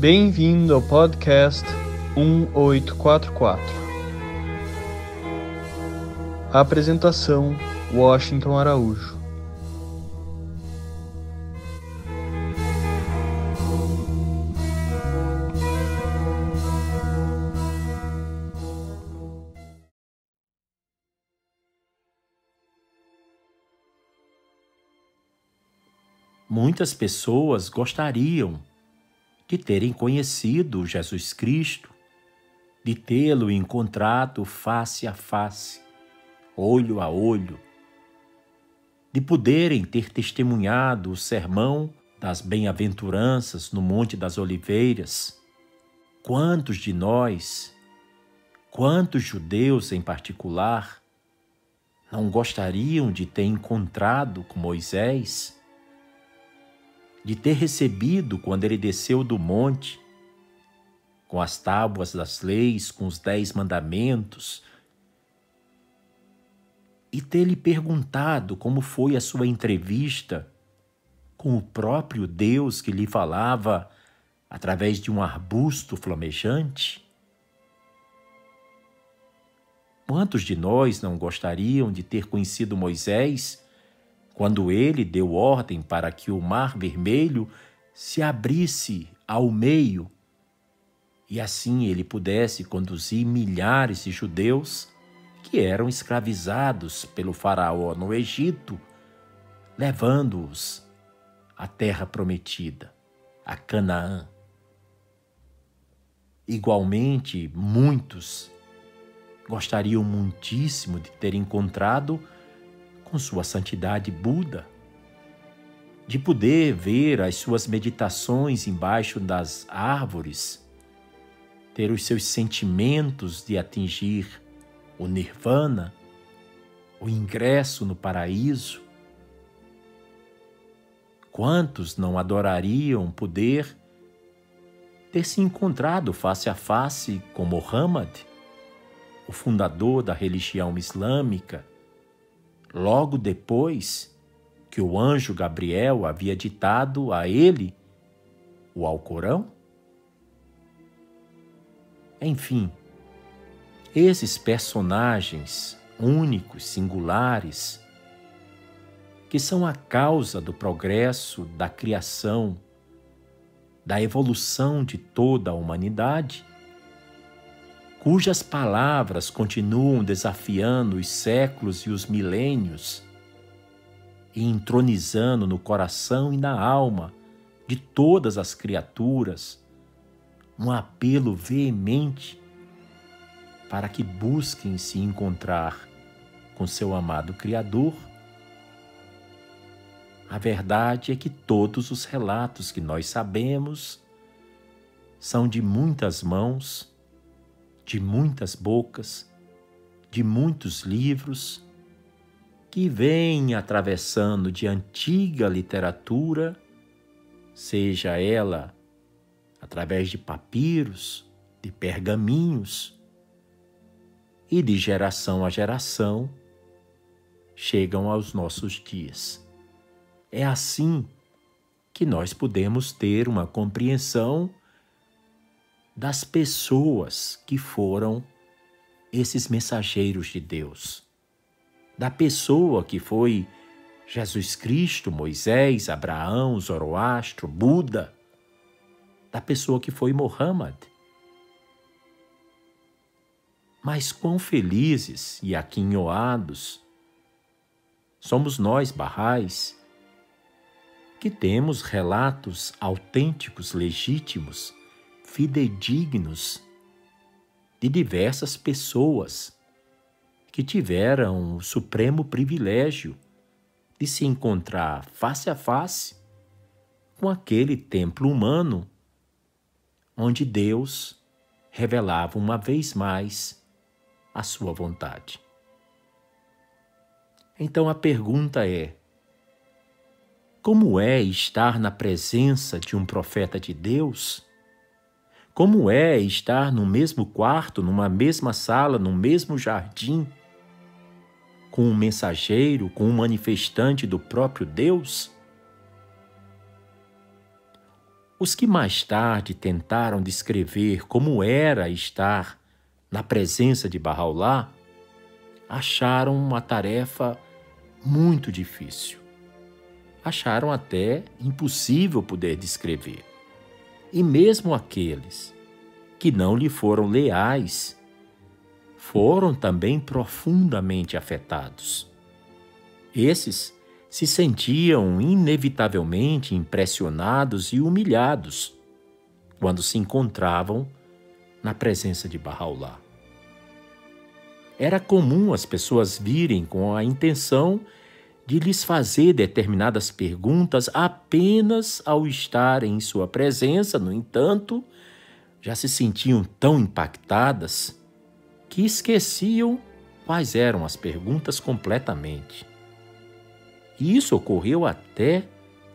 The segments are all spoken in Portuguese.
Bem-vindo ao podcast 1844. A apresentação: Washington Araújo. Muitas pessoas gostariam de terem conhecido Jesus Cristo, de tê-lo encontrado face a face, olho a olho, de poderem ter testemunhado o sermão das bem-aventuranças no Monte das Oliveiras. Quantos de nós, quantos judeus em particular, não gostariam de ter encontrado com Moisés? De ter recebido quando ele desceu do monte, com as tábuas das leis, com os dez mandamentos, e ter lhe perguntado como foi a sua entrevista com o próprio Deus que lhe falava através de um arbusto flamejante? Quantos de nós não gostariam de ter conhecido Moisés quando ele deu ordem para que o Mar Vermelho se abrisse ao meio e assim ele pudesse conduzir milhares de judeus que eram escravizados pelo Faraó no Egito, levando-os à terra prometida, a Canaã. Igualmente, muitos gostariam muitíssimo de ter encontrado com sua santidade Buda, de poder ver as suas meditações embaixo das árvores, ter os seus sentimentos de atingir o nirvana, o ingresso no paraíso. Quantos não adorariam poder ter se encontrado face a face com Muhammad, o fundador da religião islâmica, logo depois que o anjo Gabriel havia ditado a ele o Alcorão? Enfim, esses personagens únicos, singulares, que são a causa do progresso da criação, da evolução de toda a humanidade, cujas palavras continuam desafiando os séculos e os milênios e entronizando no coração e na alma de todas as criaturas um apelo veemente para que busquem se encontrar com seu amado Criador. A verdade é que todos os relatos que nós sabemos são de muitas mãos de muitas bocas, de muitos livros, que vêm atravessando de antiga literatura, seja ela através de papiros, de pergaminhos, e de geração a geração, chegam aos nossos dias. É assim que nós podemos ter uma compreensão das pessoas que foram esses mensageiros de Deus. Da pessoa que foi Jesus Cristo, Moisés, Abraão, Zoroastro, Buda. Da pessoa que foi Muhammad. Mas quão felizes e aquinhoados somos nós, barrais, que temos relatos autênticos, legítimos fidedignos de diversas pessoas que tiveram o supremo privilégio de se encontrar face a face com aquele templo humano onde Deus revelava uma vez mais a sua vontade. Então a pergunta é: como é estar na presença de um profeta de Deus? Como é estar no mesmo quarto, numa mesma sala, no mesmo jardim, com um mensageiro, com um manifestante do próprio Deus? Os que mais tarde tentaram descrever como era estar na presença de Bahá'u'lláh acharam uma tarefa muito difícil. Acharam até impossível poder descrever. E mesmo aqueles que não lhe foram leais foram também profundamente afetados. Esses se sentiam inevitavelmente impressionados e humilhados quando se encontravam na presença de Bahá'u'lláh. Era comum as pessoas virem com a intenção de lhes fazer determinadas perguntas apenas ao estar em sua presença, no entanto, já se sentiam tão impactadas que esqueciam quais eram as perguntas completamente. E isso ocorreu até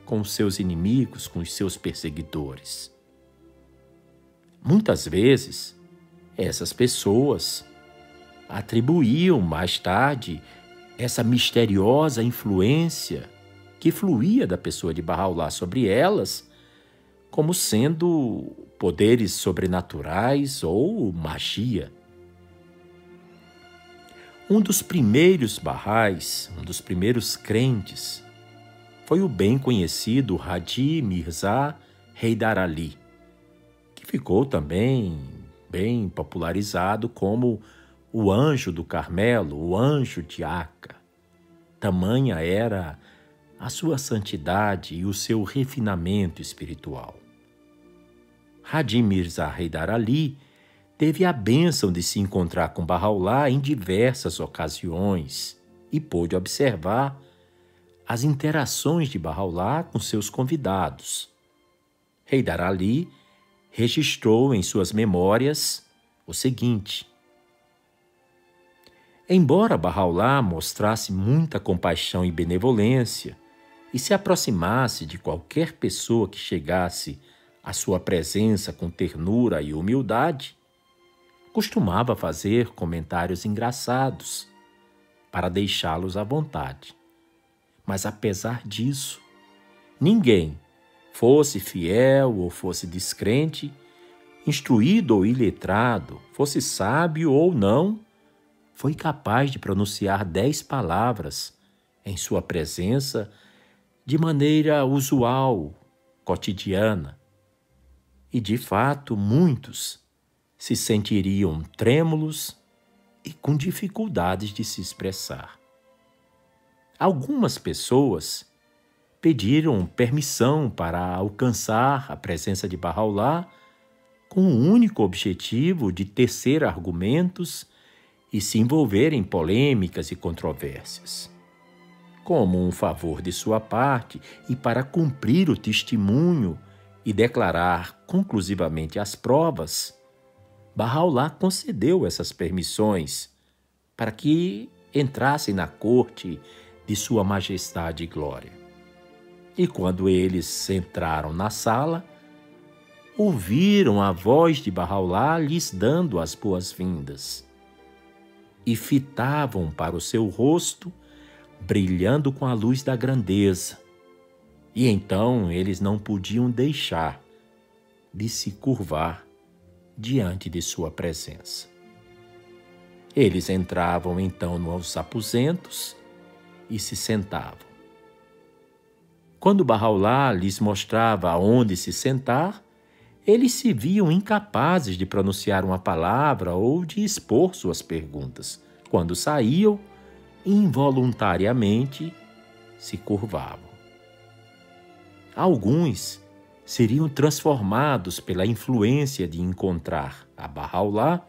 com seus inimigos, com os seus perseguidores. Muitas vezes, essas pessoas atribuíam mais tarde essa misteriosa influência que fluía da pessoa de Bahá'u'lláh sobre elas como sendo poderes sobrenaturais ou magia. Um dos primeiros barrais, um dos primeiros crentes, foi o bem conhecido Hadi Mirza Heidar Ali, que ficou também bem popularizado como o anjo do Carmelo, o anjo de Aca. Tamanha era a sua santidade e o seu refinamento espiritual. Hadi Mirza Ali teve a bênção de se encontrar com Bahá'u'lláh em diversas ocasiões e pôde observar as interações de Bahá'u'lláh com seus convidados. Heidar Ali registrou em suas memórias o seguinte: Embora Bahá'u'lláh mostrasse muita compaixão e benevolência e se aproximasse de qualquer pessoa que chegasse à sua presença com ternura e humildade, costumava fazer comentários engraçados para deixá-los à vontade. Mas apesar disso, ninguém, fosse fiel ou fosse descrente, instruído ou iletrado, fosse sábio ou não, foi capaz de pronunciar dez palavras em sua presença de maneira usual, cotidiana. E de fato, muitos se sentiriam trêmulos e com dificuldades de se expressar. Algumas pessoas pediram permissão para alcançar a presença de Bahá'u'lláh com o único objetivo de tecer argumentos e se envolver em polêmicas e controvérsias. Como um favor de sua parte e para cumprir o testemunho e declarar conclusivamente as provas, Bahá'u'lláh concedeu essas permissões para que entrassem na corte de Sua Majestade e Glória. E quando eles entraram na sala, ouviram a voz de Bahá'u'lláh lhes dando as boas-vindas. E fitavam para o seu rosto, brilhando com a luz da grandeza. E então eles não podiam deixar de se curvar diante de sua presença. Eles entravam então nos aposentos e se sentavam. Quando Bahá'u'lláh lhes mostrava onde se sentar, eles se viam incapazes de pronunciar uma palavra ou de expor suas perguntas. Quando saíam, involuntariamente se curvavam. Alguns seriam transformados pela influência de encontrar a Bahá'u'lláh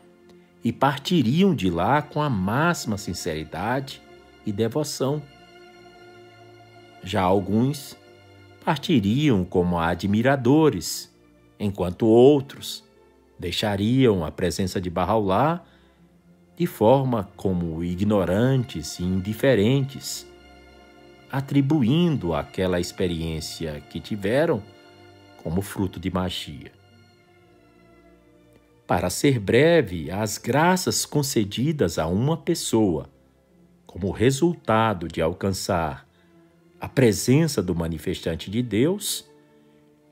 e partiriam de lá com a máxima sinceridade e devoção. Já alguns partiriam como admiradores, enquanto outros deixariam a presença de Bahá'u'lláh de forma como ignorantes e indiferentes, atribuindo aquela experiência que tiveram como fruto de magia. Para ser breve, as graças concedidas a uma pessoa, como resultado de alcançar a presença do manifestante de Deus,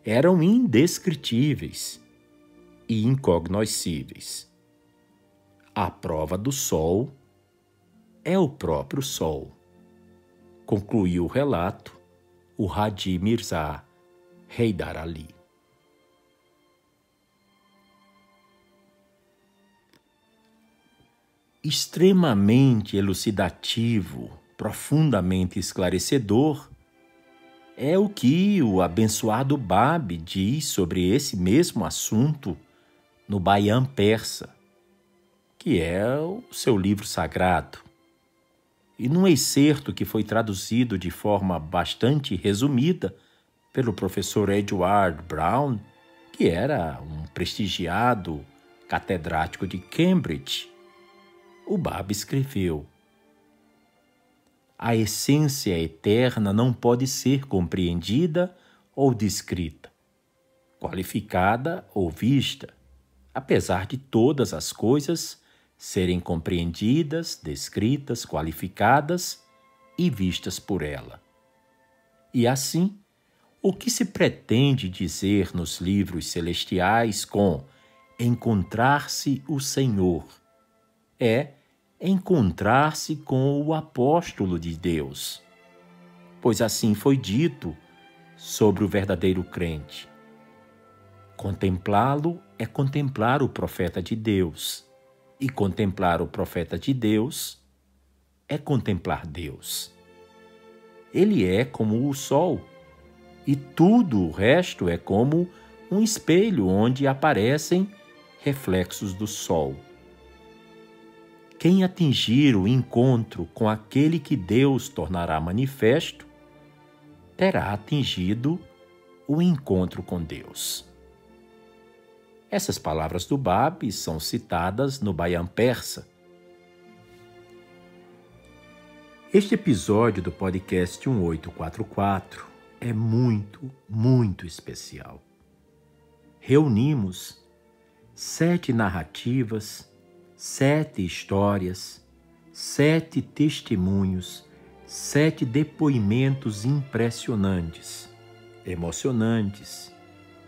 eram indescritíveis e incognoscíveis. A prova do Sol é o próprio Sol, concluiu o relato o Hadi Mirza Ali. Extremamente elucidativo, profundamente esclarecedor, é o que o abençoado Bab diz sobre esse mesmo assunto no Bayan Persa, que é o seu livro sagrado. E num excerto que foi traduzido de forma bastante resumida pelo professor Edward Brown, que era um prestigiado catedrático de Cambridge, o Bab escreveu: A essência eterna não pode ser compreendida ou descrita, qualificada ou vista, apesar de todas as coisas serem compreendidas, descritas, qualificadas e vistas por ela. E assim, o que se pretende dizer nos livros celestiais com encontrar-se o Senhor é encontrar-se com o apóstolo de Deus. Pois assim foi dito sobre o verdadeiro crente. Contemplá-lo é contemplar o profeta de Deus e contemplar o profeta de Deus é contemplar Deus. Ele é como o sol, e tudo o resto é como um espelho onde aparecem reflexos do sol. Quem atingir o encontro com aquele que Deus tornará manifesto, terá atingido o encontro com Deus. Essas palavras do Bab são citadas no Bayan Persa. Este episódio do podcast 1844 é muito, muito especial. Reunimos sete narrativas, sete histórias, sete testemunhos, sete depoimentos impressionantes, emocionantes,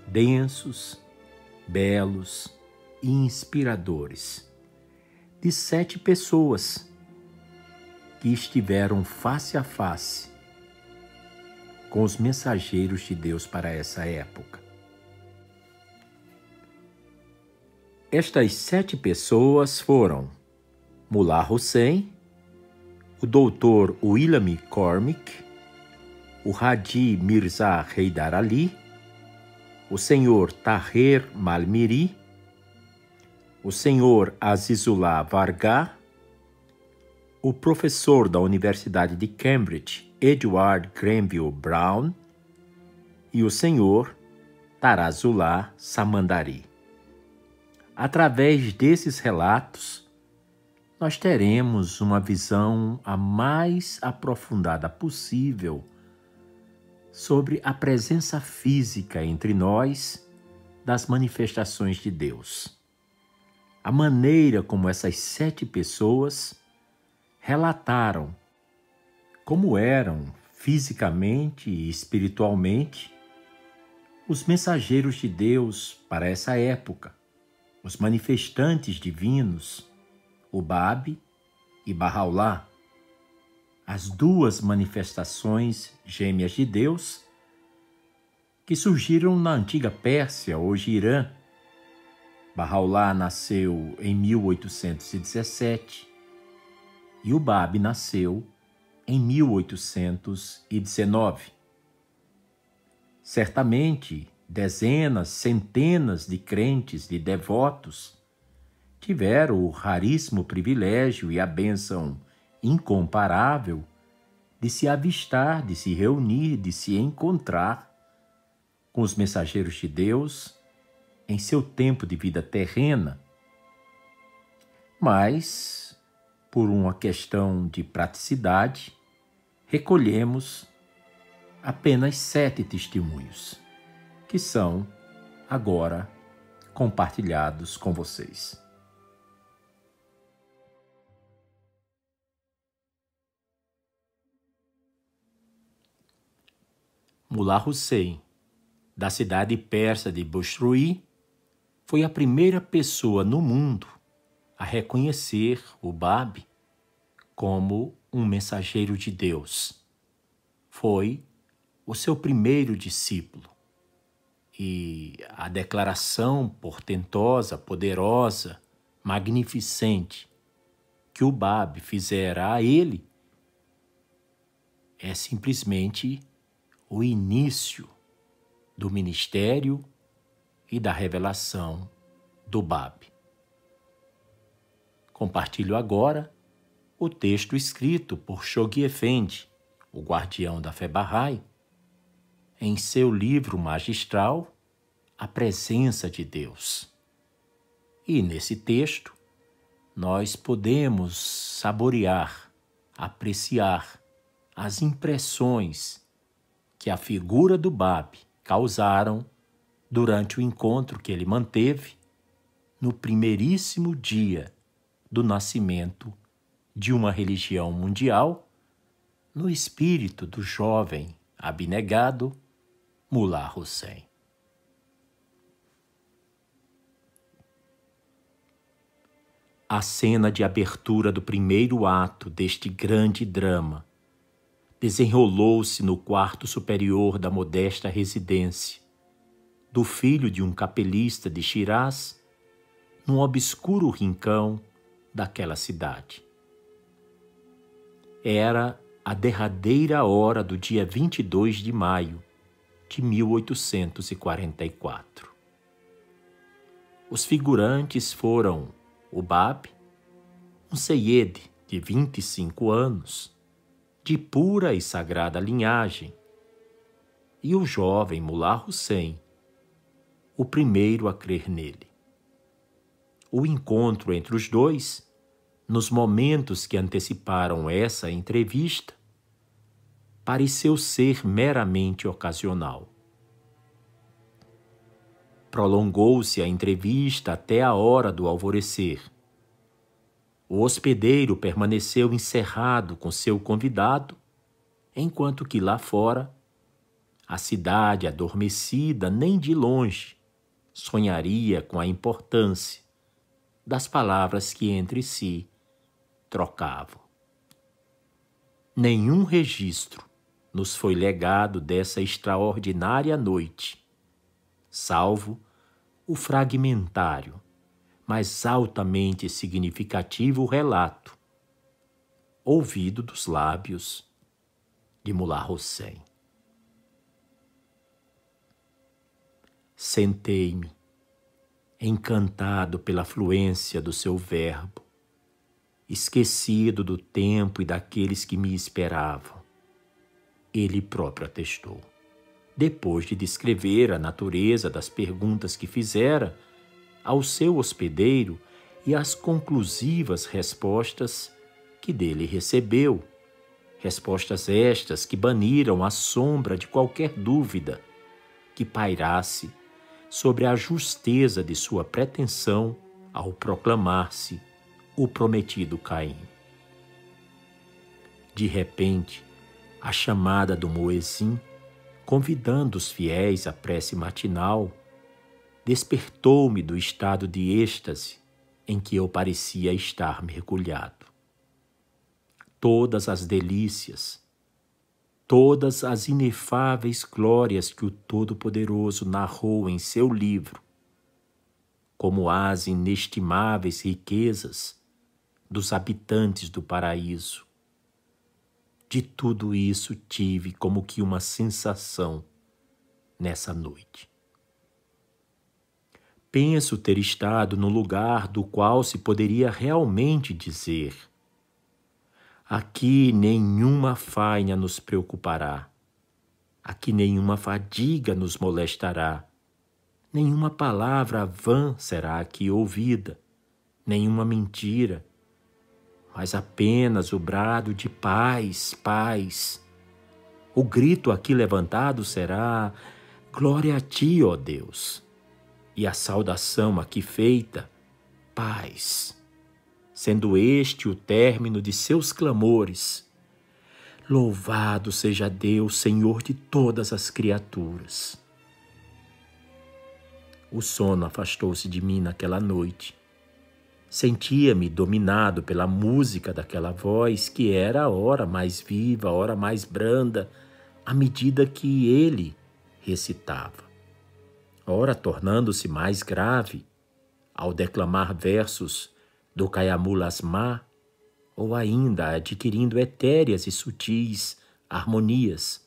densos belos e inspiradores de sete pessoas que estiveram face a face com os mensageiros de Deus para essa época. Estas sete pessoas foram Mullah Hussein, o doutor William Cormick, o Hadi Mirza Heidar Ali, o senhor Tahir Malmiri, o senhor Azizullah Varga, o professor da Universidade de Cambridge, Edward Granville Brown, e o senhor Tarazullah Samandari. Através desses relatos, nós teremos uma visão a mais aprofundada possível sobre a presença física entre nós das manifestações de Deus. A maneira como essas sete pessoas relataram como eram fisicamente e espiritualmente os mensageiros de Deus para essa época, os manifestantes divinos, o Babe e Bahá'u'lláh as duas manifestações gêmeas de Deus que surgiram na antiga Pérsia, hoje Irã. Bahá'u'lláh nasceu em 1817 e o Bab nasceu em 1819. Certamente, dezenas, centenas de crentes, de devotos, tiveram o raríssimo privilégio e a bênção incomparável de se avistar, de se reunir, de se encontrar com os mensageiros de Deus em seu tempo de vida terrena. Mas, por uma questão de praticidade, recolhemos apenas sete testemunhos, que são agora compartilhados com vocês. Mullah Hussein, da cidade persa de Bushrui, foi a primeira pessoa no mundo a reconhecer o Bab como um mensageiro de Deus. Foi o seu primeiro discípulo. E a declaração portentosa, poderosa, magnificente que o Bab fizera a ele é simplesmente o início do ministério e da revelação do Bab. Compartilho agora o texto escrito por Shoghi Effendi, o guardião da fé Bahá'í, em seu livro magistral A Presença de Deus. E nesse texto, nós podemos saborear, apreciar as impressões que a figura do Bab causaram durante o encontro que ele manteve no primeiríssimo dia do nascimento de uma religião mundial, no espírito do jovem abnegado Mullah Hussein. A cena de abertura do primeiro ato deste grande drama desenrolou-se no quarto superior da modesta residência do filho de um capelista de Shiraz, num obscuro rincão daquela cidade. Era a derradeira hora do dia 22 de maio de 1844. Os figurantes foram o Bab, um Seyed de 25 anos, de pura e sagrada linhagem, e o jovem Mullah Hussein, o primeiro a crer nele. O encontro entre os dois, nos momentos que anteciparam essa entrevista, pareceu ser meramente ocasional. Prolongou-se a entrevista até a hora do alvorecer o hospedeiro permaneceu encerrado com seu convidado, enquanto que lá fora, a cidade adormecida nem de longe sonharia com a importância das palavras que entre si trocavam. Nenhum registro nos foi legado dessa extraordinária noite, salvo o fragmentário mas altamente significativo relato, ouvido dos lábios de Mullah Hussein. Sentei-me, encantado pela fluência do seu verbo, esquecido do tempo e daqueles que me esperavam. Ele próprio atestou. Depois de descrever a natureza das perguntas que fizera, ao seu hospedeiro e as conclusivas respostas que dele recebeu. Respostas estas que baniram a sombra de qualquer dúvida que pairasse sobre a justeza de sua pretensão ao proclamar-se o prometido Caim. De repente, a chamada do Moezim, convidando os fiéis à prece matinal, despertou-me do estado de êxtase em que eu parecia estar mergulhado. Todas as delícias, todas as inefáveis glórias que o Todo-Poderoso narrou em seu livro, como as inestimáveis riquezas dos habitantes do paraíso. De tudo isso tive como que uma sensação nessa noite. Penso ter estado no lugar do qual se poderia realmente dizer: Aqui nenhuma faina nos preocupará, aqui nenhuma fadiga nos molestará, nenhuma palavra vã será aqui ouvida, nenhuma mentira, mas apenas o brado de paz, paz. O grito aqui levantado será: Glória a ti, ó Deus e a saudação aqui feita, paz, sendo este o término de seus clamores. Louvado seja Deus, Senhor de todas as criaturas. O sono afastou-se de mim naquela noite. Sentia-me dominado pela música daquela voz que era a hora mais viva, a hora mais branda, à medida que ele recitava. Ora tornando-se mais grave ao declamar versos do Kayamulasma, ou ainda adquirindo etéreas e sutis harmonias,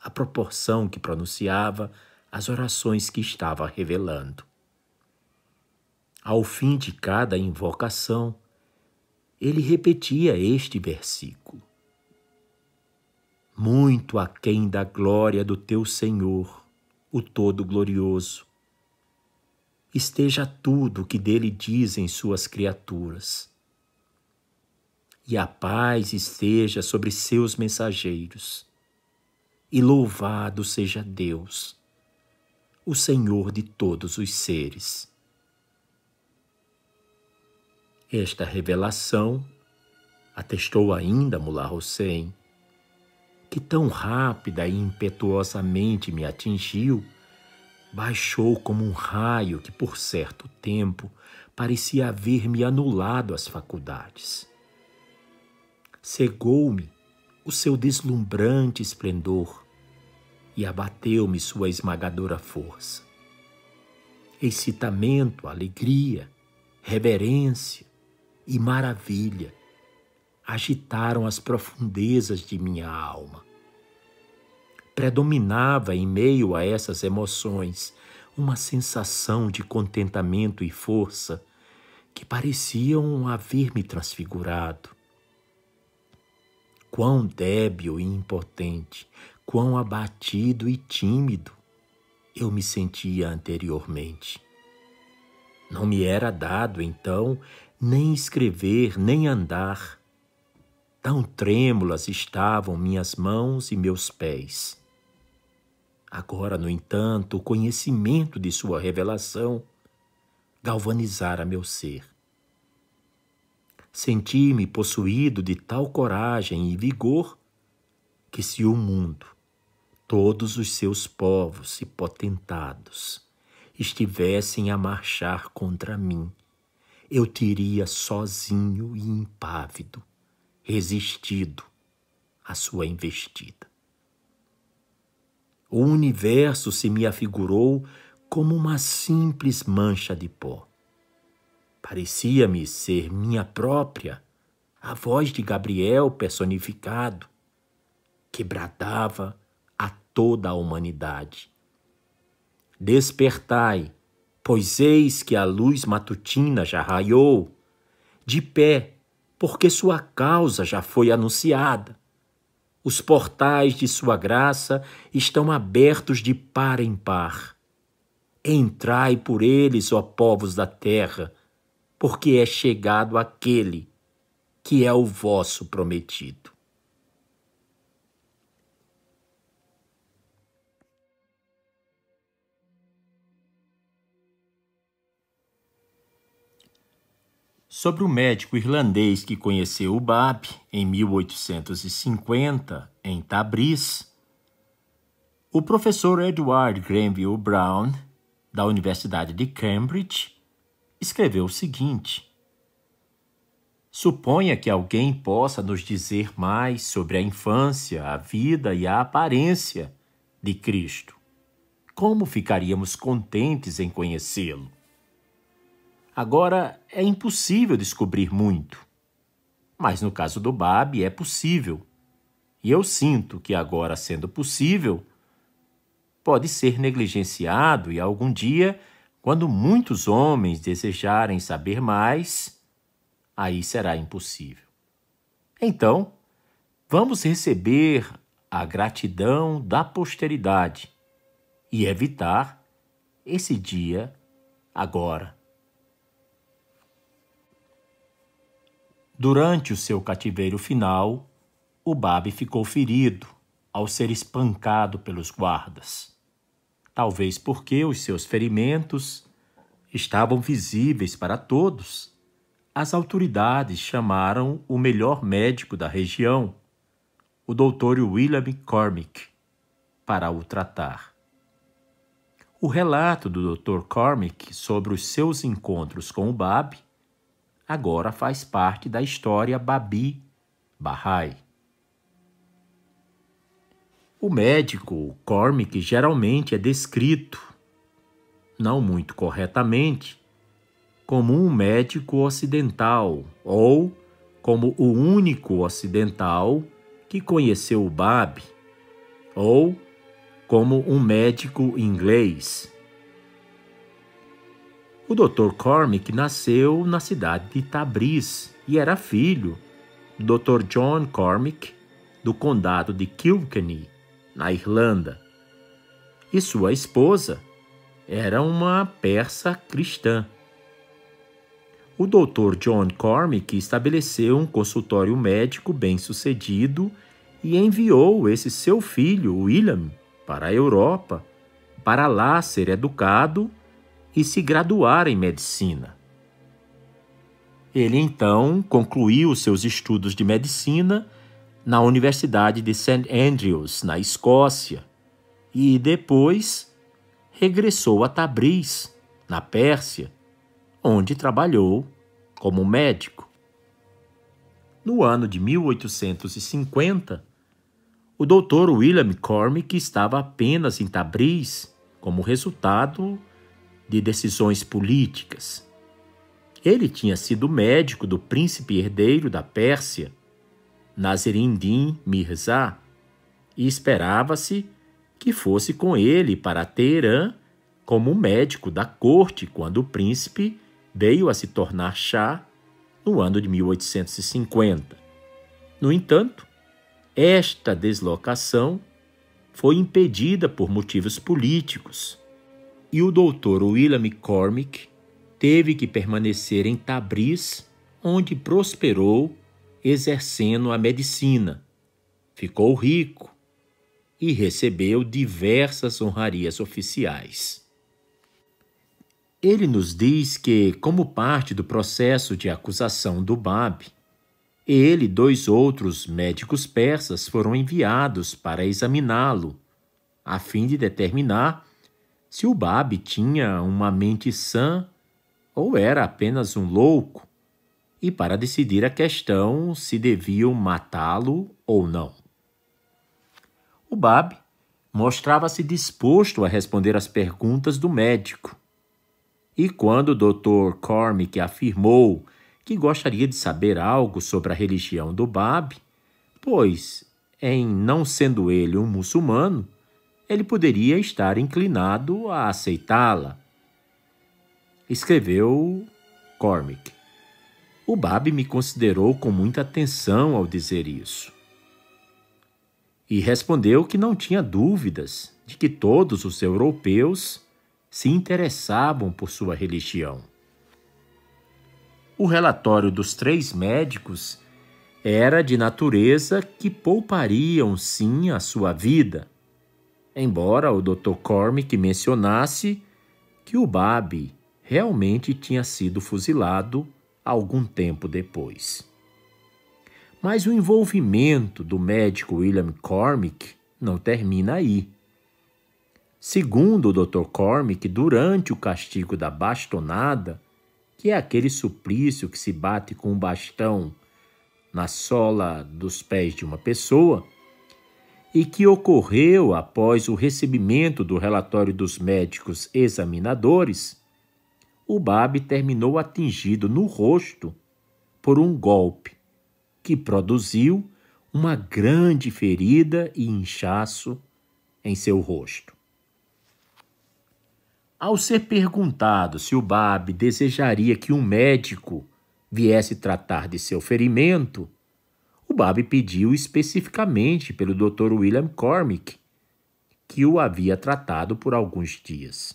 à proporção que pronunciava as orações que estava revelando. Ao fim de cada invocação, ele repetia este versículo: Muito aquém da glória do teu Senhor, o Todo-Glorioso, esteja tudo o que dele dizem suas criaturas. E a paz esteja sobre seus mensageiros. E louvado seja Deus o Senhor de todos os seres. Esta revelação, atestou ainda Mullah Hussein, que tão rápida e impetuosamente me atingiu, baixou como um raio que por certo tempo parecia haver-me anulado as faculdades. Cegou-me o seu deslumbrante esplendor e abateu-me sua esmagadora força. Excitamento, alegria, reverência e maravilha agitaram as profundezas de minha alma. Predominava em meio a essas emoções uma sensação de contentamento e força que pareciam haver-me transfigurado. Quão débil e impotente, quão abatido e tímido eu me sentia anteriormente. Não me era dado, então, nem escrever, nem andar. Tão trêmulas estavam minhas mãos e meus pés. Agora, no entanto, o conhecimento de Sua revelação galvanizara meu ser. Senti-me possuído de tal coragem e vigor que, se o mundo todos os seus povos e potentados estivessem a marchar contra mim, eu teria sozinho e impávido resistido à sua investida. O universo se me afigurou como uma simples mancha de pó. Parecia-me ser minha própria, a voz de Gabriel personificado, que bradava toda a humanidade. Despertai, pois eis que a luz matutina já raiou, de pé, porque sua causa já foi anunciada. Os portais de sua graça estão abertos de par em par. Entrai por eles, ó povos da terra, porque é chegado aquele que é o vosso prometido. Sobre o médico irlandês que conheceu o Bab em 1850 em Tabriz, o professor Edward Granville Brown, da Universidade de Cambridge, escreveu o seguinte: Suponha que alguém possa nos dizer mais sobre a infância, a vida e a aparência de Cristo. Como ficaríamos contentes em conhecê-lo? Agora, é impossível descobrir muito. Mas no caso do Bab é possível. E eu sinto que agora, sendo possível, pode ser negligenciado e algum dia, quando muitos homens desejarem saber mais, aí será impossível. Então, vamos receber a gratidão da posteridade e evitar esse dia agora. Durante o seu cativeiro final, o Babi ficou ferido ao ser espancado pelos guardas. Talvez porque os seus ferimentos estavam visíveis para todos. As autoridades chamaram o melhor médico da região, o Dr. William Cormick, para o tratar. O relato do Dr. Cormick sobre os seus encontros com o Bab agora faz parte da história Babi Bahá'í. O médico Cormick geralmente é descrito, não muito corretamente, como um médico ocidental ou como o único ocidental que conheceu o Bab, ou como um médico inglês. O Dr. Cormick nasceu na cidade de Tabriz e era filho do Dr. John Cormick, do condado de Kilkenny, na Irlanda. E sua esposa era uma persa cristã. O Dr. John Cormick estabeleceu um consultório médico bem-sucedido e enviou esse seu filho, William, para a Europa, para lá ser educado e se graduar em medicina. Ele então concluiu seus estudos de medicina na Universidade de St. Andrews, na Escócia, e depois regressou a Tabriz, na Pérsia, onde trabalhou como médico. No ano de 1850, o Dr. William Cormick estava apenas em Tabriz como resultado de decisões políticas. Ele tinha sido médico do príncipe herdeiro da Pérsia, Naseriddin Mirza, e esperava-se que fosse com ele para Teherã como médico da corte quando o príncipe veio a se tornar chá no ano de 1850. No entanto, esta deslocação foi impedida por motivos políticos e o doutor William Cormick teve que permanecer em Tabriz, onde prosperou exercendo a medicina. Ficou rico e recebeu diversas honrarias oficiais. Ele nos diz que, como parte do processo de acusação do Bab, ele e dois outros médicos persas foram enviados para examiná-lo, a fim de determinar se o Bab tinha uma mente sã ou era apenas um louco, e para decidir a questão se deviam matá-lo ou não. O Bab mostrava-se disposto a responder às perguntas do médico. E quando o Dr. Cormick afirmou que gostaria de saber algo sobre a religião do Bab, pois, em não sendo ele um muçulmano, ele poderia estar inclinado a aceitá-la. Escreveu Cormick. O Bab me considerou com muita atenção ao dizer isso. E respondeu que não tinha dúvidas de que todos os europeus se interessavam por sua religião. O relatório dos três médicos era de natureza que poupariam sim a sua vida embora o Dr. Cormick mencionasse que o Babi realmente tinha sido fuzilado algum tempo depois. Mas o envolvimento do médico William Cormick não termina aí. Segundo o Dr. Cormick, durante o castigo da bastonada, que é aquele suplício que se bate com um bastão na sola dos pés de uma pessoa, e que ocorreu após o recebimento do relatório dos médicos examinadores, o Bab terminou atingido no rosto por um golpe que produziu uma grande ferida e inchaço em seu rosto. Ao ser perguntado se o Bab desejaria que um médico viesse tratar de seu ferimento, o Bab pediu especificamente pelo Dr. William Cormick, que o havia tratado por alguns dias.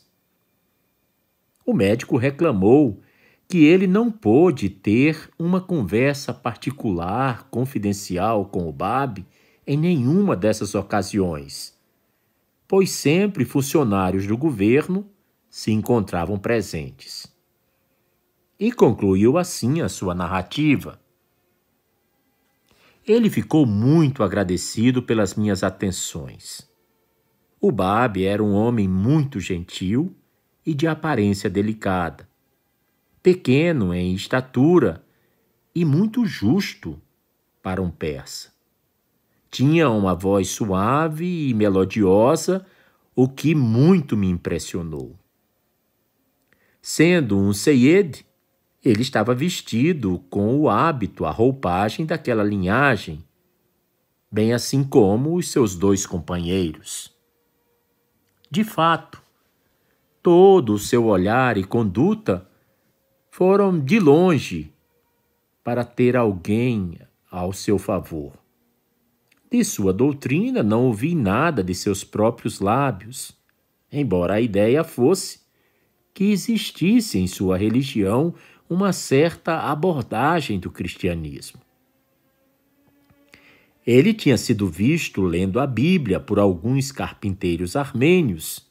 O médico reclamou que ele não pôde ter uma conversa particular, confidencial com o Bab em nenhuma dessas ocasiões, pois sempre funcionários do governo se encontravam presentes. E concluiu assim a sua narrativa. Ele ficou muito agradecido pelas minhas atenções. O Bab era um homem muito gentil e de aparência delicada, pequeno em estatura e muito justo para um persa. Tinha uma voz suave e melodiosa, o que muito me impressionou. Sendo um Seyed, ele estava vestido com o hábito, a roupagem daquela linhagem, bem assim como os seus dois companheiros. De fato, todo o seu olhar e conduta foram de longe para ter alguém ao seu favor. De sua doutrina não ouvi nada de seus próprios lábios, embora a ideia fosse que existisse em sua religião uma certa abordagem do cristianismo. Ele tinha sido visto lendo a Bíblia por alguns carpinteiros armênios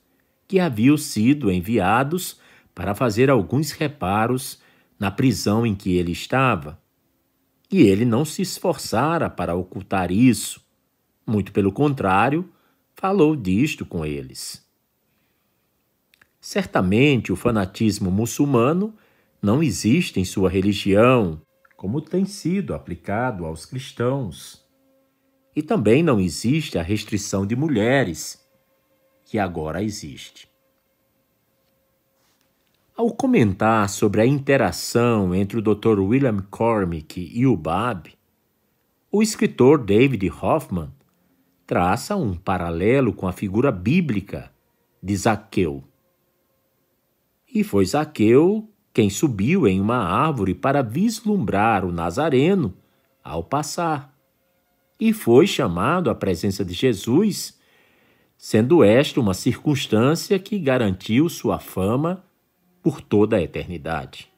que haviam sido enviados para fazer alguns reparos na prisão em que ele estava. E ele não se esforçara para ocultar isso. Muito pelo contrário, falou disto com eles. Certamente o fanatismo muçulmano não existe em sua religião, como tem sido aplicado aos cristãos. E também não existe a restrição de mulheres, que agora existe. Ao comentar sobre a interação entre o Dr. William Cormick e o Bab, o escritor David Hoffman traça um paralelo com a figura bíblica de Zaqueu. E foi Zaqueu quem subiu em uma árvore para vislumbrar o Nazareno ao passar. E foi chamado à presença de Jesus, sendo esta uma circunstância que garantiu sua fama por toda a eternidade.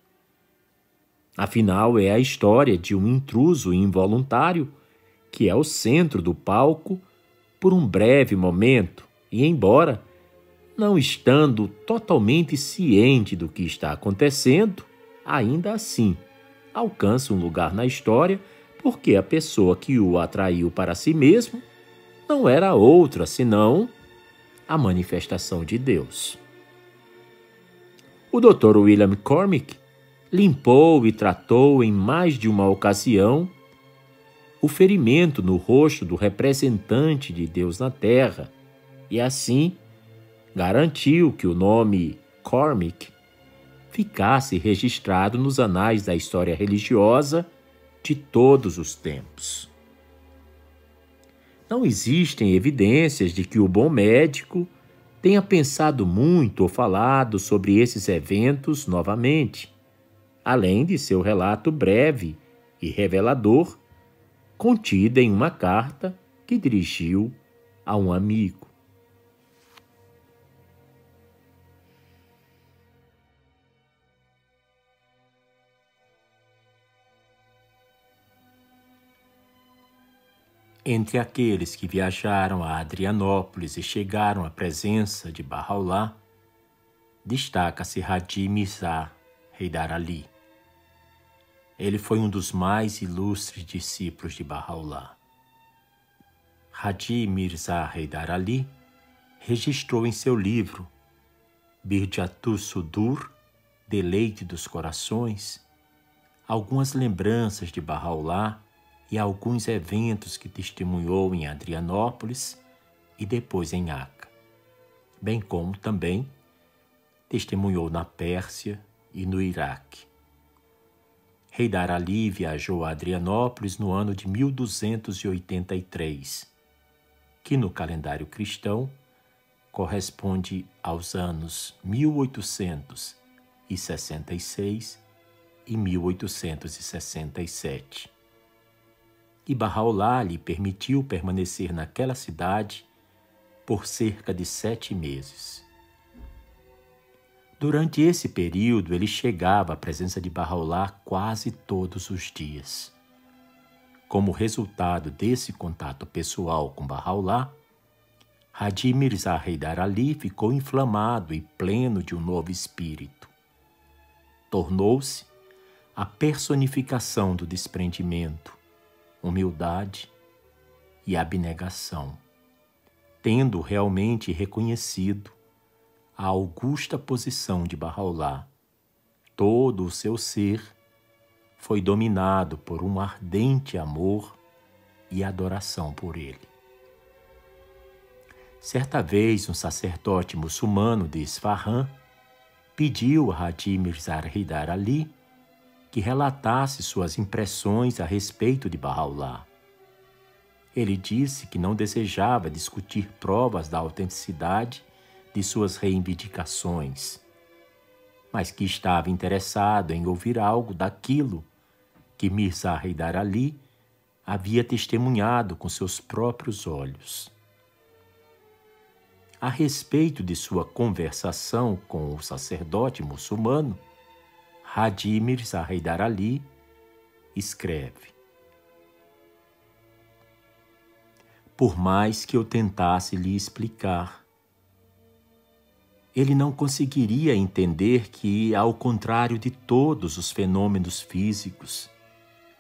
Afinal, é a história de um intruso involuntário que é o centro do palco por um breve momento e, embora não estando totalmente ciente do que está acontecendo, ainda assim alcança um lugar na história porque a pessoa que o atraiu para si mesmo não era outra senão a manifestação de Deus. O Dr. William Cormick limpou e tratou em mais de uma ocasião o ferimento no rosto do representante de Deus na terra e assim garantiu que o nome Cormick ficasse registrado nos anais da história religiosa de todos os tempos. Não existem evidências de que o bom médico tenha pensado muito ou falado sobre esses eventos novamente, além de seu relato breve e revelador, contido em uma carta que dirigiu a um amigo. Entre aqueles que viajaram a Adrianópolis e chegaram à presença de Bahá'u'lláh, destaca-se Hadi Mirza Heydar Ali. Ele foi um dos mais ilustres discípulos de Bahá'u'lláh. Hadi Mirza Heydar Ali registrou em seu livro Birjatus Sudur, Deleite dos Corações, algumas lembranças de Bahá'u'lláh e alguns eventos que testemunhou em Adrianópolis e depois em Aca, bem como também testemunhou na Pérsia e no Iraque. Heydar Ali viajou a Adrianópolis no ano de 1283, que no calendário cristão corresponde aos anos 1866 e 1867 e Bahá'u'lláh lhe permitiu permanecer naquela cidade por cerca de sete meses. Durante esse período, ele chegava à presença de Bahá'u'lláh quase todos os dias. Como resultado desse contato pessoal com Bahá'u'lláh, Hadi Mirza Haydar Ali ficou inflamado e pleno de um novo espírito. Tornou-se a personificação do desprendimento, humildade e abnegação. tendo realmente reconhecido a augusta posição de Bahá'u'lláh, todo o seu ser foi dominado por um ardente amor e adoração por ele. Certa vez, um sacerdote muçulmano de Isfahan pediu a Haji Mirza Hidar Ali que relatasse suas impressões a respeito de Bahá'u'lláh. Ele disse que não desejava discutir provas da autenticidade de suas reivindicações, mas que estava interessado em ouvir algo daquilo que Mirza Haidar Ali havia testemunhado com seus próprios olhos. A respeito de sua conversação com o sacerdote muçulmano, Hadi Mirza Ali escreve: Por mais que eu tentasse lhe explicar, ele não conseguiria entender que, ao contrário de todos os fenômenos físicos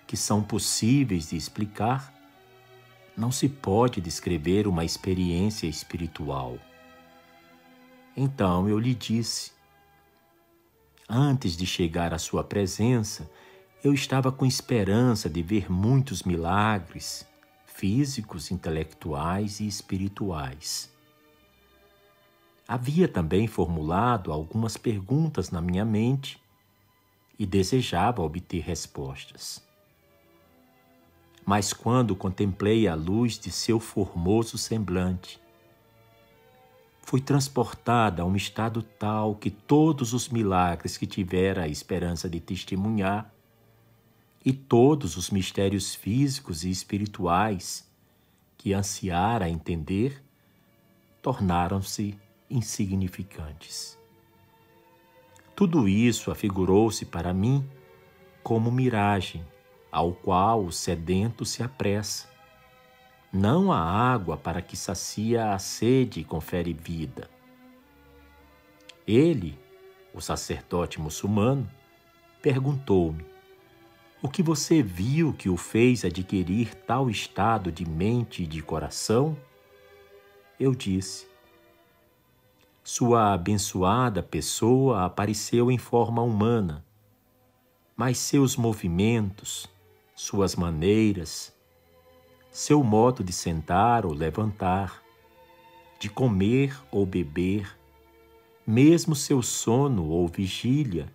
que são possíveis de explicar, não se pode descrever uma experiência espiritual. Então eu lhe disse: Antes de chegar à Sua presença, eu estava com esperança de ver muitos milagres físicos, intelectuais e espirituais. Havia também formulado algumas perguntas na minha mente e desejava obter respostas. Mas quando contemplei a luz de seu formoso semblante, fui transportada a um estado tal que todos os milagres que tivera a esperança de testemunhar e todos os mistérios físicos e espirituais que ansiara entender tornaram-se insignificantes. Tudo isso afigurou-se para mim como miragem ao qual o sedento se apressa não a água para que sacia a sede e confere vida. Ele, o sacerdote muçulmano, perguntou-me: O que você viu que o fez adquirir tal estado de mente e de coração? Eu disse: Sua abençoada pessoa apareceu em forma humana, mas seus movimentos, suas maneiras, seu modo de sentar ou levantar, de comer ou beber, mesmo seu sono ou vigília,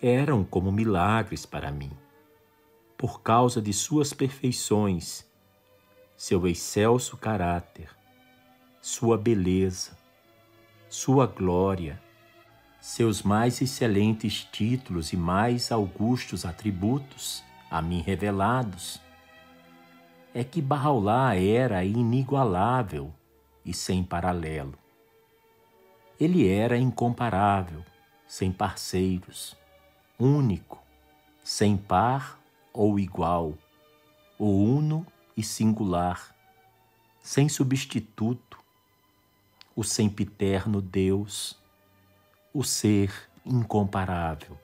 eram como milagres para mim, por causa de suas perfeições, seu excelso caráter, sua beleza, sua glória, seus mais excelentes títulos e mais augustos atributos a mim revelados é que Bahá'u'lláh era inigualável e sem paralelo. Ele era incomparável, sem parceiros, único, sem par ou igual, o uno e singular, sem substituto, o sempiterno Deus, o ser incomparável,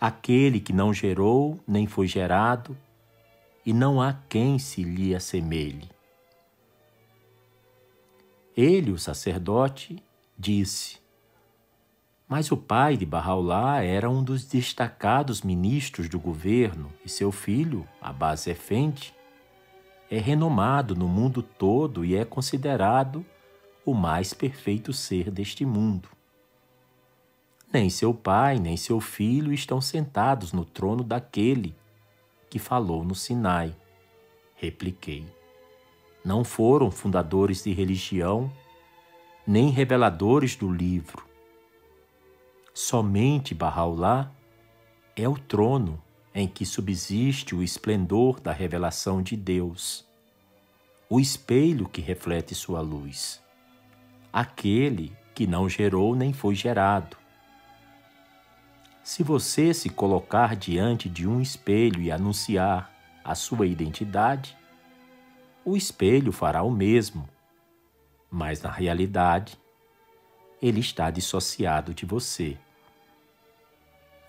aquele que não gerou nem foi gerado e não há quem se lhe assemelhe. Ele, o sacerdote, disse: Mas o pai de Barraulá era um dos destacados ministros do governo e seu filho, Abbas Effendi, é renomado no mundo todo e é considerado o mais perfeito ser deste mundo. Nem seu pai, nem seu filho estão sentados no trono daquele que falou no Sinai. Repliquei. Não foram fundadores de religião, nem reveladores do livro. Somente Bahá'u'lláh é o trono em que subsiste o esplendor da revelação de Deus, o espelho que reflete sua luz, aquele que não gerou nem foi gerado, se você se colocar diante de um espelho e anunciar a sua identidade, o espelho fará o mesmo, mas na realidade, ele está dissociado de você.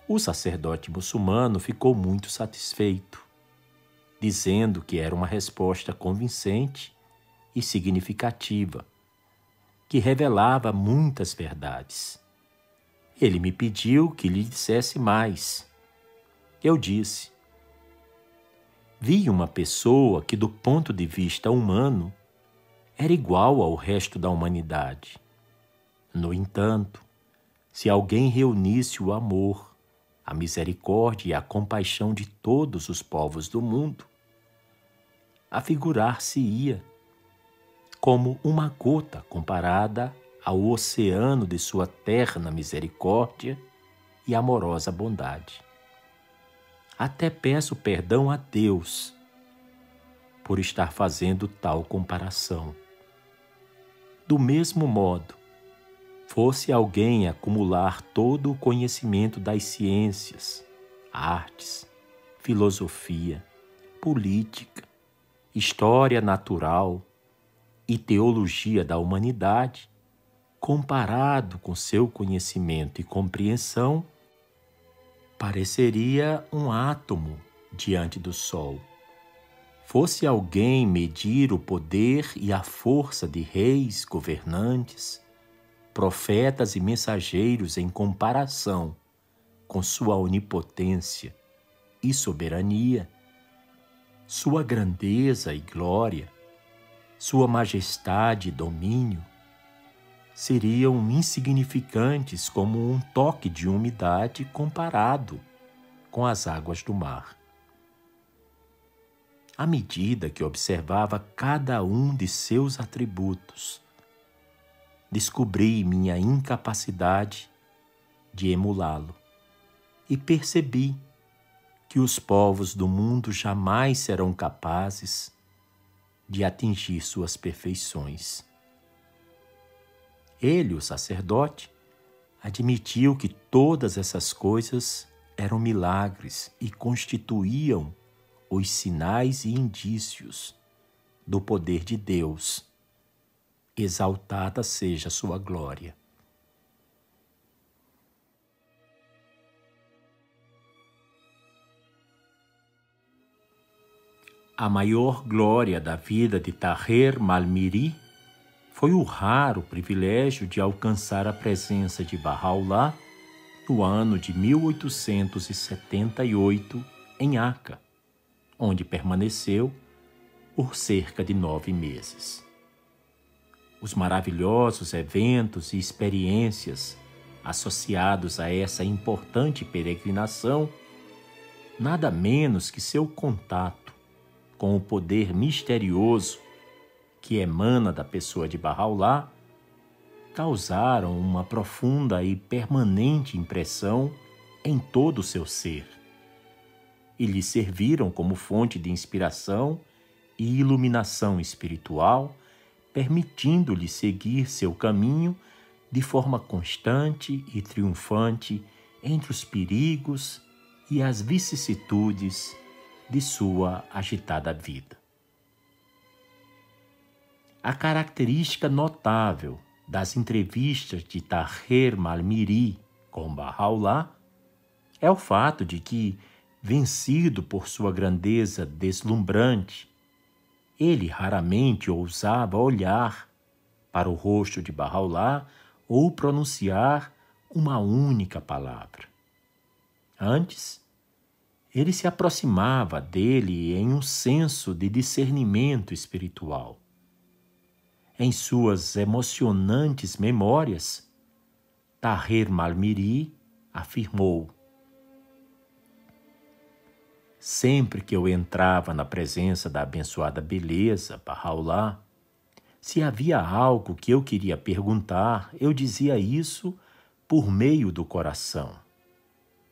O sacerdote muçulmano ficou muito satisfeito, dizendo que era uma resposta convincente e significativa, que revelava muitas verdades. Ele me pediu que lhe dissesse mais. Eu disse: Vi uma pessoa que, do ponto de vista humano, era igual ao resto da humanidade. No entanto, se alguém reunisse o amor, a misericórdia e a compaixão de todos os povos do mundo, afigurar-se-ia como uma gota comparada ao oceano de sua terna misericórdia e amorosa bondade. Até peço perdão a Deus por estar fazendo tal comparação. Do mesmo modo, fosse alguém acumular todo o conhecimento das ciências, artes, filosofia, política, história natural e teologia da humanidade, comparado com seu conhecimento e compreensão, pareceria um átomo diante do Sol. Fosse alguém medir o poder e a força de reis, governantes, profetas e mensageiros em comparação com sua onipotência e soberania, sua grandeza e glória, sua majestade e domínio, seriam insignificantes como um toque de umidade comparado com as águas do mar. À medida que observava cada um de seus atributos, descobri minha incapacidade de emulá-lo e percebi que os povos do mundo jamais serão capazes de atingir suas perfeições. Ele, o sacerdote, admitiu que todas essas coisas eram milagres e constituíam os sinais e indícios do poder de Deus. Exaltada seja sua glória. A maior glória da vida de Taher Malmiri foi o raro privilégio de alcançar a presença de Bahá'u'lláh no ano de 1878 em Aca, onde permaneceu por cerca de nove meses. Os maravilhosos eventos e experiências associados a essa importante peregrinação, nada menos que seu contato com o poder misterioso que emana da pessoa de Bahá'u'lláh causaram uma profunda e permanente impressão em todo o seu ser e lhe serviram como fonte de inspiração e iluminação espiritual, permitindo-lhe seguir seu caminho de forma constante e triunfante entre os perigos e as vicissitudes de sua agitada vida. A característica notável das entrevistas de Taher Malmiri com Bahá'u'lláh é o fato de que, vencido por sua grandeza deslumbrante, ele raramente ousava olhar para o rosto de Bahá'u'lláh ou pronunciar uma única palavra. Antes, ele se aproximava dele em um senso de discernimento espiritual em suas emocionantes memórias, Tahir Malmiri afirmou: Sempre que eu entrava na presença da abençoada beleza, Bahá'u'lláh, se havia algo que eu queria perguntar, eu dizia isso por meio do coração.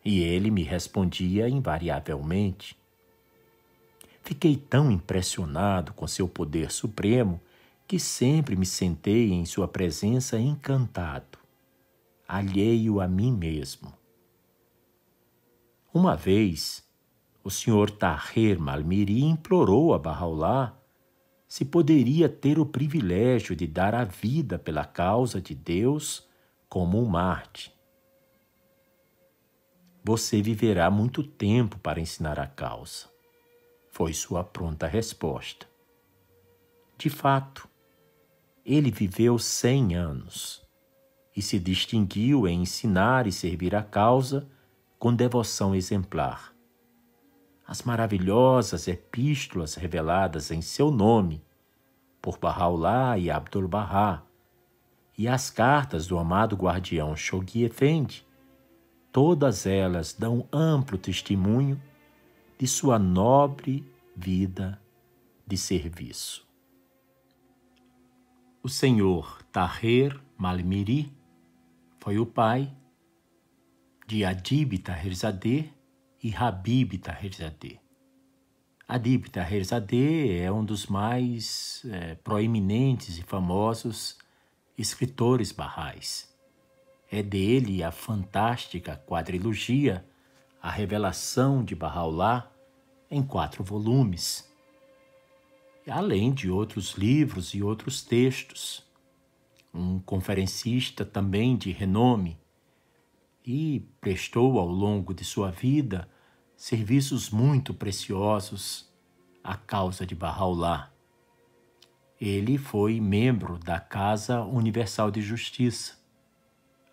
E ele me respondia invariavelmente. Fiquei tão impressionado com seu poder supremo que sempre me sentei em sua presença encantado, alheio a mim mesmo. Uma vez, o senhor Tahir Malmiri implorou a Bahá'u'lláh se poderia ter o privilégio de dar a vida pela causa de Deus como um Marte. Você viverá muito tempo para ensinar a causa, foi sua pronta resposta. De fato, Ele viveu cem anos e se distinguiu em ensinar e servir a causa com devoção exemplar. As maravilhosas epístolas reveladas em seu nome por Bahá'u'lláh e Abdu'l-Bahá e as cartas do amado guardião Shoghi Effendi, todas elas dão amplo testemunho de sua nobre vida de serviço. O senhor Tahir Malmiri foi o pai de Adib Taherzadeh e Habib Taherzadeh. Adib Taherzadeh é um dos mais é, proeminentes e famosos escritores barrais. É dele a fantástica quadrilogia A Revelação de Bahá'u'lláh em quatro volumes além de outros livros e outros textos. Um conferencista também de renome e prestou ao longo de sua vida serviços muito preciosos à causa de Bahá'u'lláh. Ele foi membro da Casa Universal de Justiça,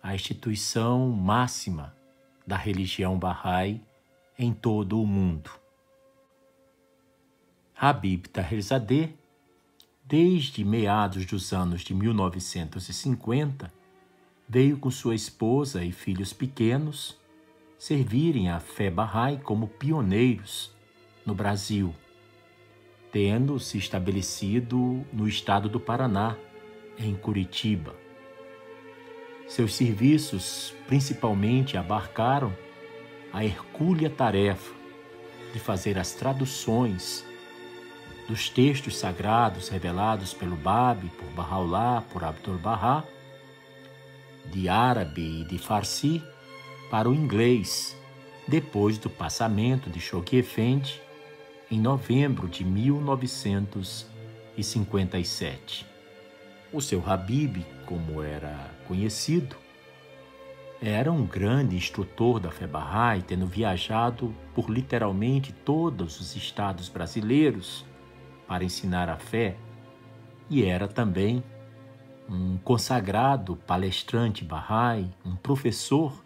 a instituição máxima da religião Bahá'í em todo o mundo. Habib Taherzadeh, desde meados dos anos de 1950, veio com sua esposa e filhos pequenos servirem a fé Bahá'í como pioneiros no Brasil, tendo se estabelecido no estado do Paraná, em Curitiba. Seus serviços principalmente abarcaram a hercúlea tarefa de fazer as traduções dos textos sagrados revelados pelo Bab, por Bahá'u'lláh, por Abdu'l-Bahá, de árabe e de farsi para o inglês, depois do passamento de Shoghi Effendi em novembro de 1957. O seu Habib, como era conhecido, era um grande instrutor da fé Bahá'í, tendo viajado por literalmente todos os estados brasileiros para ensinar a fé e era também um consagrado palestrante Bahá'í, um professor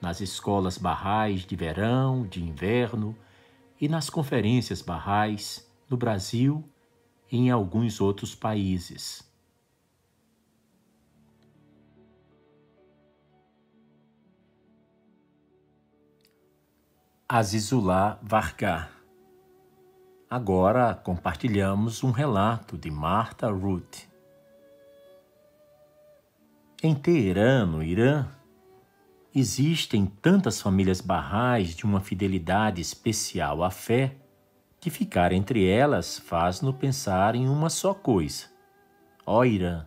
nas escolas Bahá'ís de verão, de inverno e nas conferências Bahá'ís no Brasil e em alguns outros países. Azizullah Vargar Agora compartilhamos um relato de Martha Ruth. Em Teherã, no Irã, existem tantas famílias barrais de uma fidelidade especial à fé que ficar entre elas faz-no pensar em uma só coisa. Ó Irã,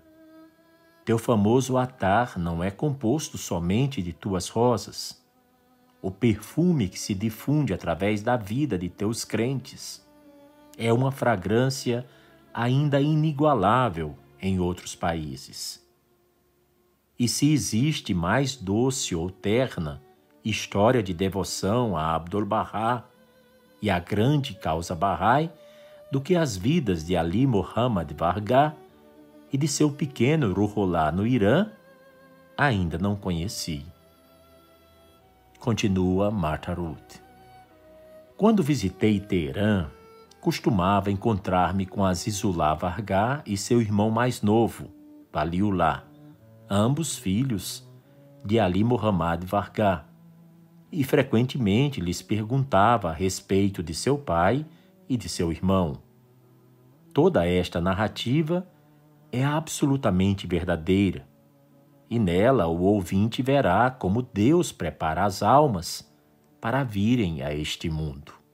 teu famoso atar não é composto somente de tuas rosas, o perfume que se difunde através da vida de teus crentes é uma fragrância ainda inigualável em outros países. E se existe mais doce ou terna história de devoção a Abdu'l-Bahá e a grande causa Bahá'í do que as vidas de Ali Muhammad Varga e de seu pequeno Ruhollah no Irã, ainda não conheci. Continua Martha Ruth. Quando visitei Teherã, costumava encontrar-me com Azizullah Vargar e seu irmão mais novo, Valiullah, ambos filhos de Ali Muhammad Vargar, e frequentemente lhes perguntava a respeito de seu pai e de seu irmão. Toda esta narrativa é absolutamente verdadeira, e nela o ouvinte verá como Deus prepara as almas para virem a este mundo.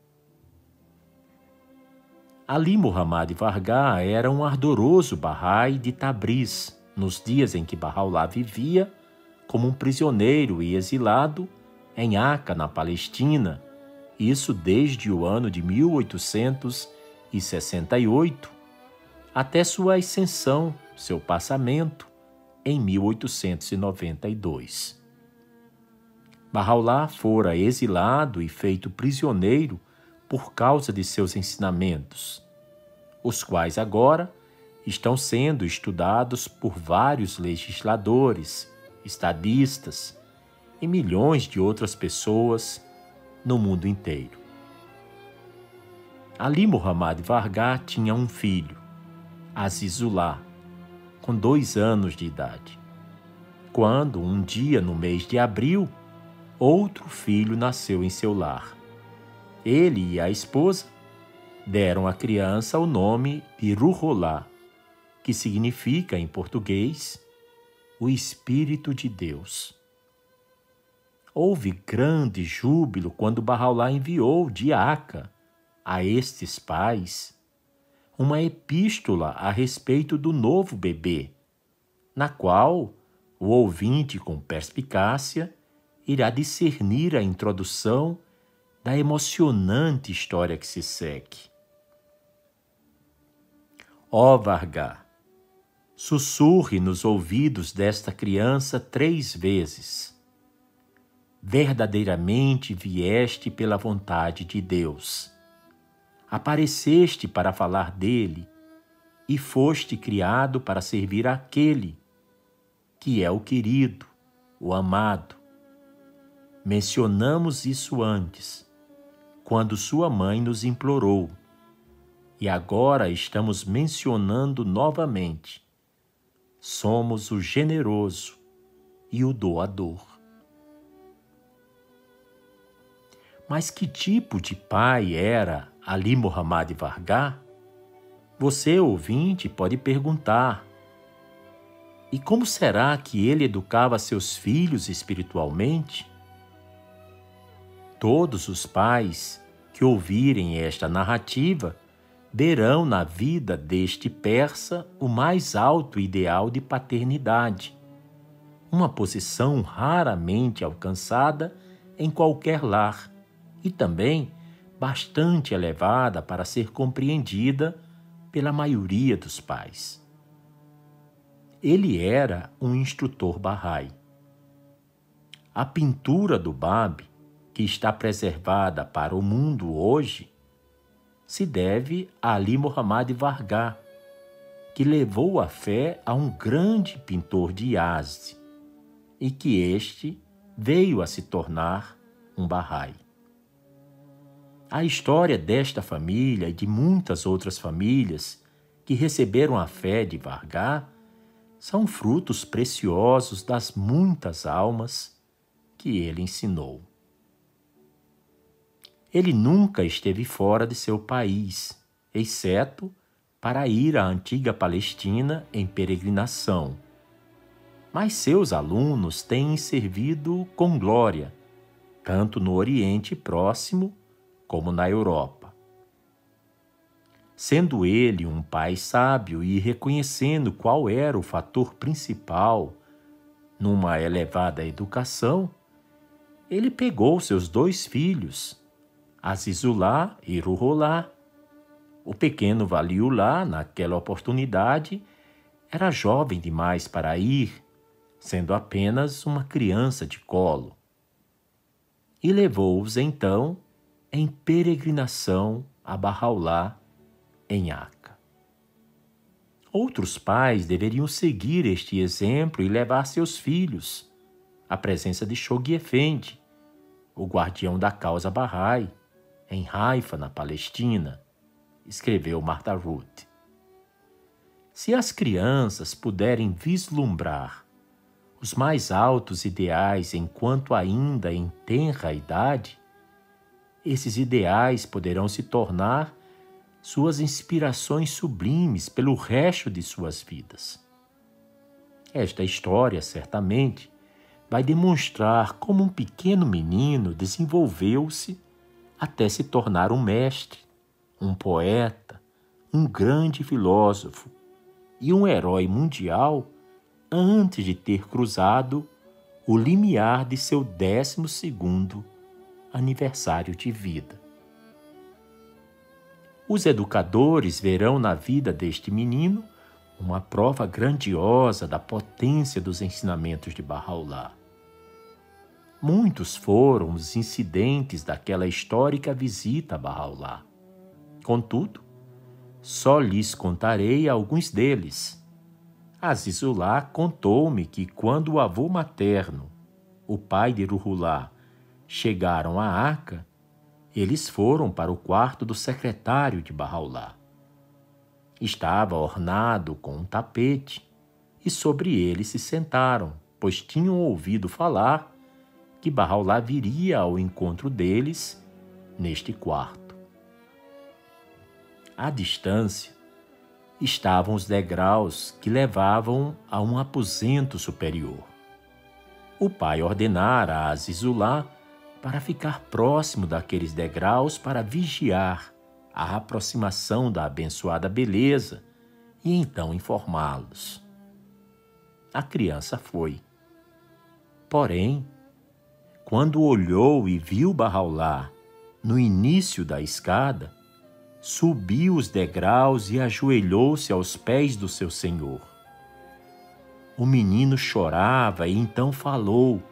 Ali Muhammad Varga era um ardoroso Bahá'í de Tabriz, nos dias em que Bahá'u'lláh vivia como um prisioneiro e exilado em Aca, na Palestina, isso desde o ano de 1868 até sua ascensão, seu passamento, em 1892. Bahá'u'lláh fora exilado e feito prisioneiro por causa de seus ensinamentos, os quais agora estão sendo estudados por vários legisladores, estadistas e milhões de outras pessoas no mundo inteiro. Ali Muhammad Vargas tinha um filho, Azizullah, com dois anos de idade. Quando, um dia no mês de abril, outro filho nasceu em seu lar. Ele e a esposa deram à criança o nome de Ruhollah, que significa em português o Espírito de Deus. Houve grande júbilo quando Bahá'u'lláh enviou de Aca a estes pais uma epístola a respeito do novo bebê, na qual o ouvinte com perspicácia irá discernir a introdução da emocionante história que se segue. Ó Vargá, sussurre nos ouvidos desta criança três vezes. Verdadeiramente vieste pela vontade de Deus. Apareceste para falar dele e foste criado para servir aquele que é o querido, o amado. Mencionamos isso antes, quando sua mãe nos implorou e agora estamos mencionando novamente. Somos o generoso e o doador. Mas que tipo de pai era Ali Muhammad Vargas? Você, ouvinte, pode perguntar. E como será que ele educava seus filhos espiritualmente? Todos os pais que ouvirem esta narrativa verão na vida deste persa o mais alto ideal de paternidade, uma posição raramente alcançada em qualquer lar e também bastante elevada para ser compreendida pela maioria dos pais. Ele era um instrutor Bahá'í. A pintura do Bab, que está preservada para o mundo hoje, se deve a Ali Muhammad Vargas, que levou a fé a um grande pintor de Yazd e que este veio a se tornar um Bahá'í. A história desta família e de muitas outras famílias que receberam a fé de Vargas são frutos preciosos das muitas almas que ele ensinou. Ele nunca esteve fora de seu país, exceto para ir à antiga Palestina em peregrinação. Mas seus alunos têm servido com glória, tanto no Oriente Próximo como na Europa. Sendo ele um pai sábio e reconhecendo qual era o fator principal numa elevada educação, ele pegou seus dois filhos, Azizulá e Ruholá. O pequeno Valiulá, naquela oportunidade, era jovem demais para ir, sendo apenas uma criança de colo. E levou-os então em peregrinação a Bahá'u'lláh, em Aca. Outros pais deveriam seguir este exemplo e levar seus filhos à presença de Shoghi Effendi, o guardião da causa Bahá'í, em Haifa, na Palestina, escreveu Martha Ruth. Se as crianças puderem vislumbrar os mais altos ideais enquanto ainda em tenra idade, esses ideais poderão se tornar suas inspirações sublimes pelo resto de suas vidas. Esta história, certamente, vai demonstrar como um pequeno menino desenvolveu-se até se tornar um mestre, um poeta, um grande filósofo e um herói mundial antes de ter cruzado o limiar de seu décimo segundo aniversário de vida. Os educadores verão na vida deste menino uma prova grandiosa da potência dos ensinamentos de Bahá'u'lláh. Muitos foram os incidentes daquela histórica visita a Bahá'u'lláh. Contudo, só lhes contarei alguns deles. Azizulá contou-me que quando o avô materno, o pai de Ruhulá, chegaram à arca, eles foram para o quarto do secretário de Barraulá. Estava ornado com um tapete e sobre ele se sentaram, pois tinham ouvido falar que Barraulá viria ao encontro deles neste quarto. À distância estavam os degraus que levavam a um aposento superior. O pai ordenara a Azizulá para ficar próximo daqueles degraus para vigiar a aproximação da abençoada beleza e então informá-los. A criança foi. Porém, quando olhou e viu Barraulá no início da escada, subiu os degraus e ajoelhou-se aos pés do seu senhor. O menino chorava e então falou: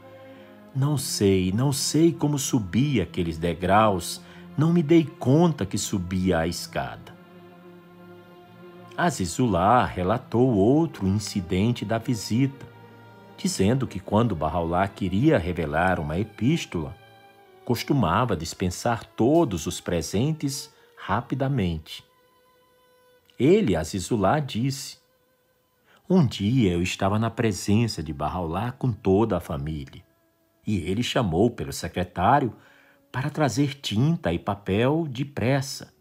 Não sei, não sei como subi aqueles degraus, não me dei conta que subia a escada. Azizulá relatou outro incidente da visita, dizendo que quando Barraulá queria revelar uma epístola, costumava dispensar todos os presentes rapidamente. Ele, Azizulá, disse: Um dia eu estava na presença de Barraulá com toda a família, e ele chamou pelo secretário para trazer tinta e papel depressa,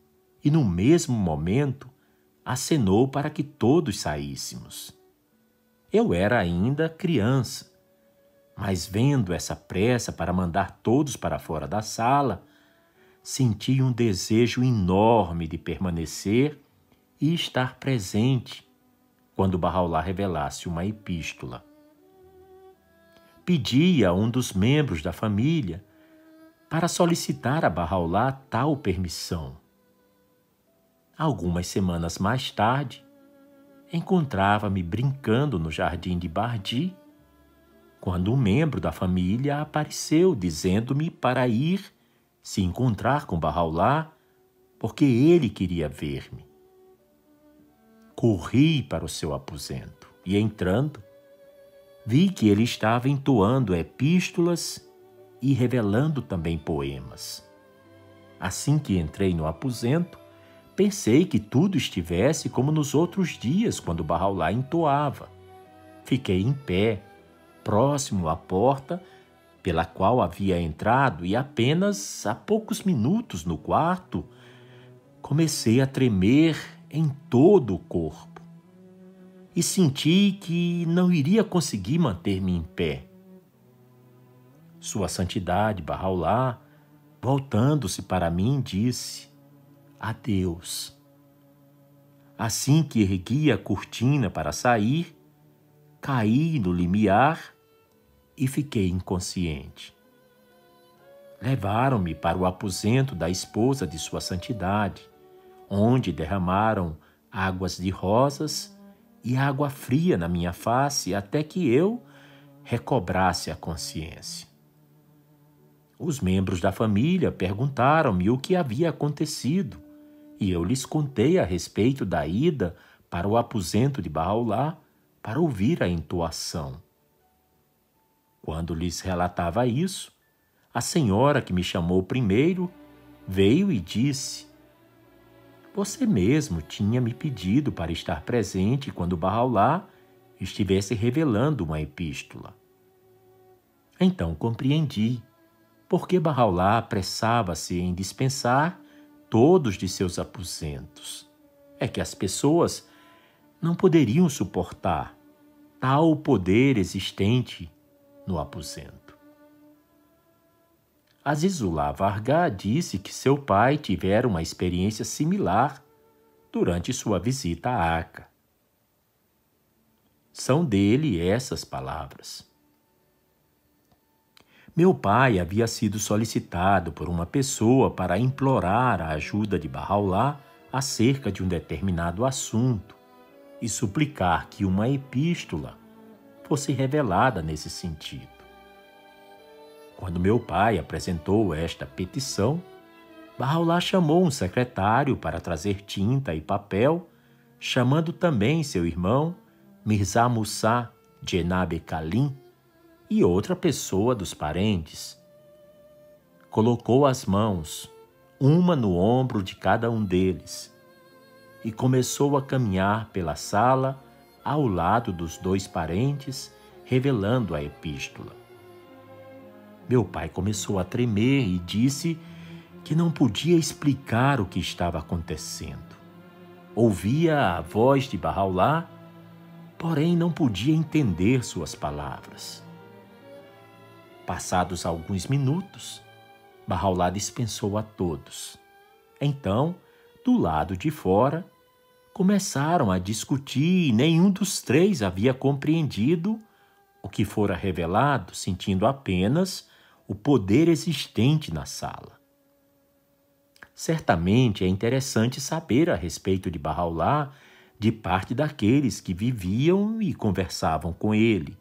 e no mesmo momento acenou para que todos saíssemos. Eu era ainda criança mas vendo essa pressa para mandar todos para fora da sala, senti um desejo enorme de permanecer e estar presente quando Barraulá revelasse uma epístola. Pedi a um dos membros da família para solicitar a Barraulá tal permissão. Algumas semanas mais tarde, encontrava-me brincando no jardim de Bardi quando um membro da família apareceu dizendo-me para ir se encontrar com Barraulá, porque ele queria ver-me. Corri para o seu aposento e, entrando, vi que ele estava entoando epístolas e revelando também poemas. Assim que entrei no aposento, pensei que tudo estivesse como nos outros dias quando Barraulá entoava. Fiquei em pé, próximo à porta pela qual havia entrado e apenas há poucos minutos no quarto, comecei a tremer em todo o corpo e senti que não iria conseguir manter-me em pé. Sua Santidade Barraulá, voltando-se para mim, disse: Adeus. Assim que ergui a cortina para sair, caí no limiar e fiquei inconsciente. Levaram-me para o aposento da esposa de Sua Santidade, onde derramaram águas de rosas e água fria na minha face até que eu recobrasse a consciência. Os membros da família perguntaram-me o que havia acontecido e eu lhes contei a respeito da ida para o aposento de Baálá para ouvir a entoação. Quando lhes relatava isso, a senhora que me chamou primeiro veio e disse: Você mesmo tinha me pedido para estar presente quando Barraulá estivesse revelando uma epístola. Então compreendi porque Barraulá apressava-se em dispensar todos de seus aposentos. É que as pessoas não poderiam suportar tal poder existente no aposento. Azizullah Varga disse que seu pai tivera uma experiência similar durante sua visita à arca. São dele essas palavras. Meu pai havia sido solicitado por uma pessoa para implorar a ajuda de Bahá'u'lláh acerca de um determinado assunto e suplicar que uma epístola fosse revelada nesse sentido. Quando meu pai apresentou esta petição, Bahá'u'lláh chamou um secretário para trazer tinta e papel, chamando também seu irmão Mirza Musa Jenab Kalim e outra pessoa dos parentes. Colocou as mãos, uma no ombro de cada um deles, e começou a caminhar pela sala ao lado dos dois parentes, revelando a epístola. Meu pai começou a tremer e disse que não podia explicar o que estava acontecendo. Ouvia a voz de Bahá'u'lláh, porém não podia entender suas palavras. Passados alguns minutos, Bahá'u'lláh dispensou a todos. Então, do lado de fora, começaram a discutir e nenhum dos três havia compreendido o que fora revelado, sentindo apenas o poder existente na sala. Certamente é interessante saber a respeito de Bahá'u'lláh de parte daqueles que viviam e conversavam com ele.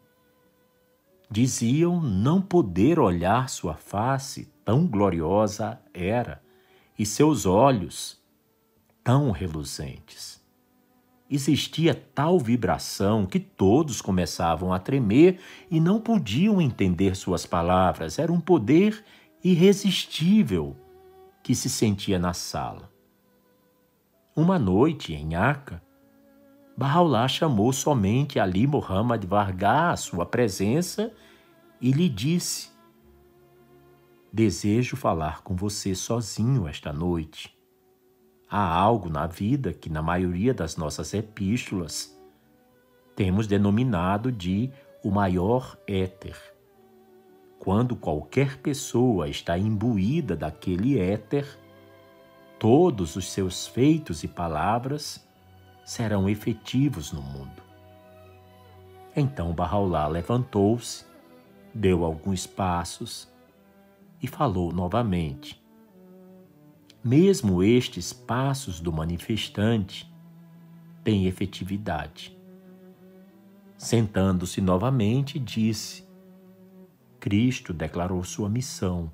Diziam não poder olhar sua face, tão gloriosa era, e seus olhos, tão reluzentes. Existia tal vibração que todos começavam a tremer e não podiam entender suas palavras. Era um poder irresistível que se sentia na sala. Uma noite, em Aca, Bahá'u'lláh chamou somente Ali Muhammad Varga à sua presença e lhe disse: Desejo falar com você sozinho esta noite. Há algo na vida que, na maioria das nossas epístolas, temos denominado de o maior éter quando qualquer pessoa está imbuída daquele éter, todos os seus feitos e palavras serão efetivos no mundo. Então Bahá'u'lláh levantou-se, deu alguns passos e falou novamente. Mesmo estes passos do manifestante têm efetividade. Sentando-se novamente, disse: Cristo declarou sua missão.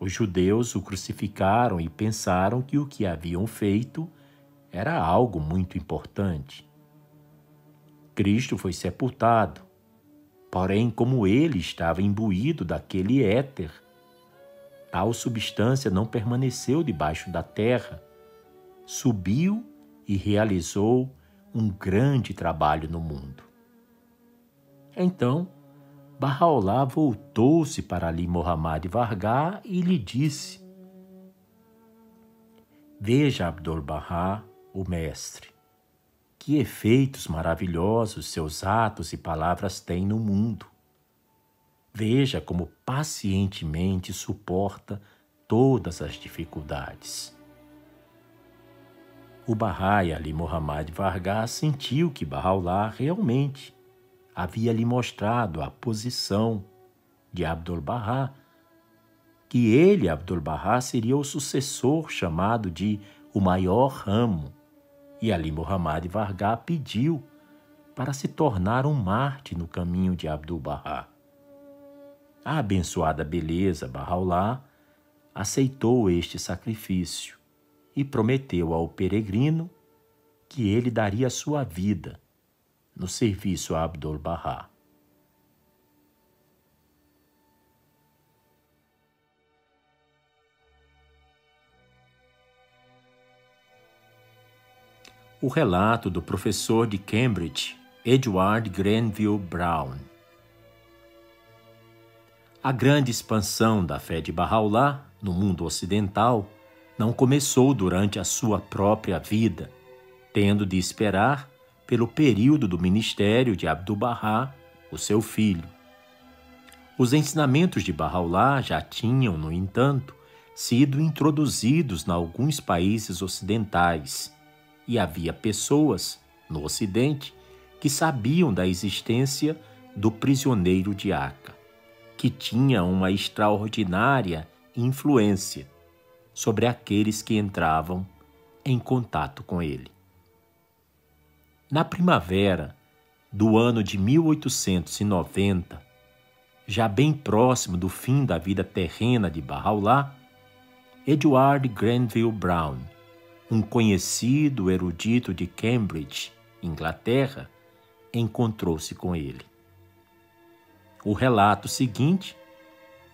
Os judeus o crucificaram e pensaram que o que haviam feito era algo muito importante. Cristo foi sepultado, porém, como ele estava imbuído daquele éter, tal substância não permaneceu debaixo da terra, subiu e realizou um grande trabalho no mundo. Então, Bahá'u'lláh voltou-se para Ali Muhammad Varga e lhe disse: Veja, Abdul-Bahá, o mestre, que efeitos maravilhosos seus atos e palavras têm no mundo. Veja como pacientemente suporta todas as dificuldades. O Bahá'í Ali Muhammad Varga sentiu que Bahá'u'lláh realmente havia lhe mostrado a posição de Abdul-Bahá, que ele, Abdul-Bahá, seria o sucessor chamado de o maior ramo, e Ali Muhammad Varga pediu para se tornar um Marte no caminho de Abdul-Bahá. A abençoada beleza Bahá'u'lláh aceitou este sacrifício e prometeu ao peregrino que ele daria sua vida no serviço a Abdul-Bahá. O relato do professor de Cambridge, Edward Grenville Brown. A grande expansão da fé de Bahá'u'lláh no mundo ocidental não começou durante a sua própria vida, tendo de esperar pelo período do ministério de Abdu'l-Bahá, o seu filho. Os ensinamentos de Bahá'u'lláh já tinham, no entanto, sido introduzidos em alguns países ocidentais e havia pessoas, no Ocidente, que sabiam da existência do prisioneiro de Aca, que tinha uma extraordinária influência sobre aqueles que entravam em contato com ele. Na primavera do ano de 1890, já bem próximo do fim da vida terrena de Bahá'u'lláh, Edward Granville Brown, um conhecido erudito de Cambridge, Inglaterra, encontrou-se com ele. O relato seguinte,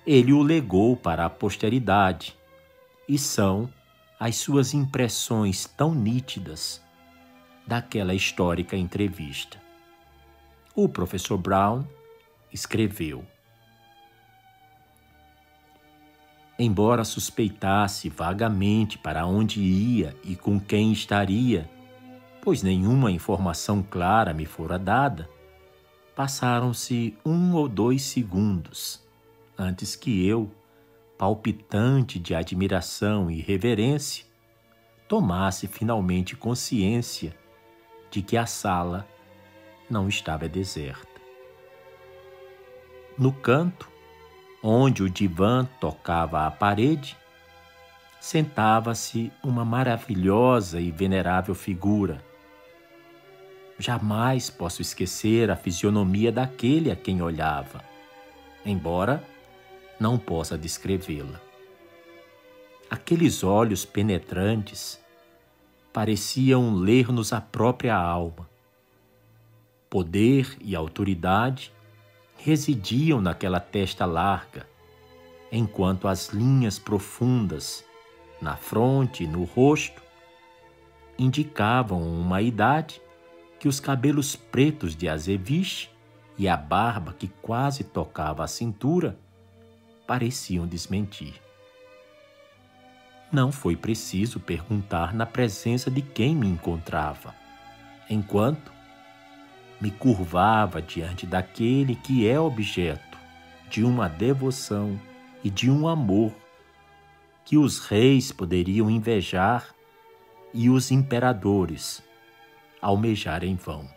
ele o legou para a posteridade, e são as suas impressões tão nítidas daquela histórica entrevista. O professor Brown escreveu: Embora suspeitasse vagamente para onde ia e com quem estaria, pois nenhuma informação clara me fora dada, passaram-se um ou dois segundos antes que eu, palpitante de admiração e reverência, tomasse finalmente consciência de que a sala não estava deserta. No canto, onde o divã tocava a parede, sentava-se uma maravilhosa e venerável figura. Jamais posso esquecer a fisionomia daquele a quem olhava, embora não possa descrevê-la. Aqueles olhos penetrantes pareciam ler-nos a própria alma. Poder e autoridade residiam naquela testa larga, enquanto as linhas profundas, na fronte e no rosto, indicavam uma idade que os cabelos pretos de azeviche e a barba que quase tocava a cintura pareciam desmentir. Não foi preciso perguntar na presença de quem me encontrava, enquanto me curvava diante daquele que é objeto de uma devoção e de um amor que os reis poderiam invejar e os imperadores almejar em vão.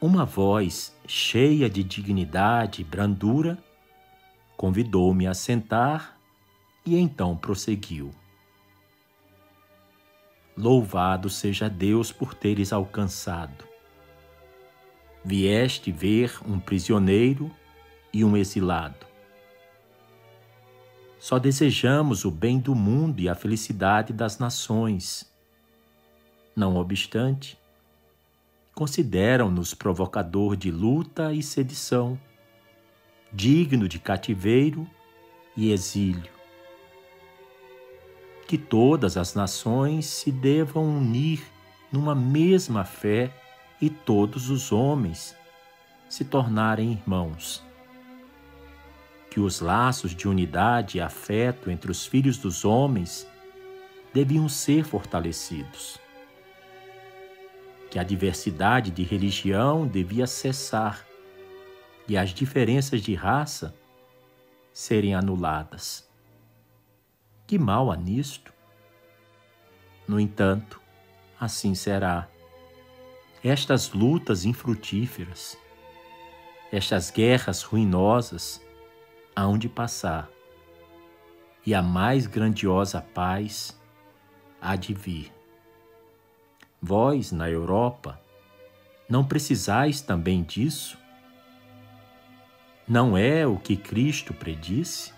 Uma voz cheia de dignidade e brandura convidou-me a sentar e então prosseguiu. Louvado seja Deus por teres alcançado. Vieste ver um prisioneiro e um exilado. Só desejamos o bem do mundo e a felicidade das nações. Não obstante, consideram-nos provocador de luta e sedição, digno de cativeiro e exílio que todas as nações se devam unir numa mesma fé e todos os homens se tornarem irmãos. Que os laços de unidade e afeto entre os filhos dos homens deviam ser fortalecidos. Que a diversidade de religião devia cessar e as diferenças de raça serem anuladas que mal há nisto? No entanto, assim será. Estas lutas infrutíferas, estas guerras ruinosas, hão de passar, e a mais grandiosa paz há de vir. Vós, na Europa, não precisais também disso? Não é o que Cristo predisse?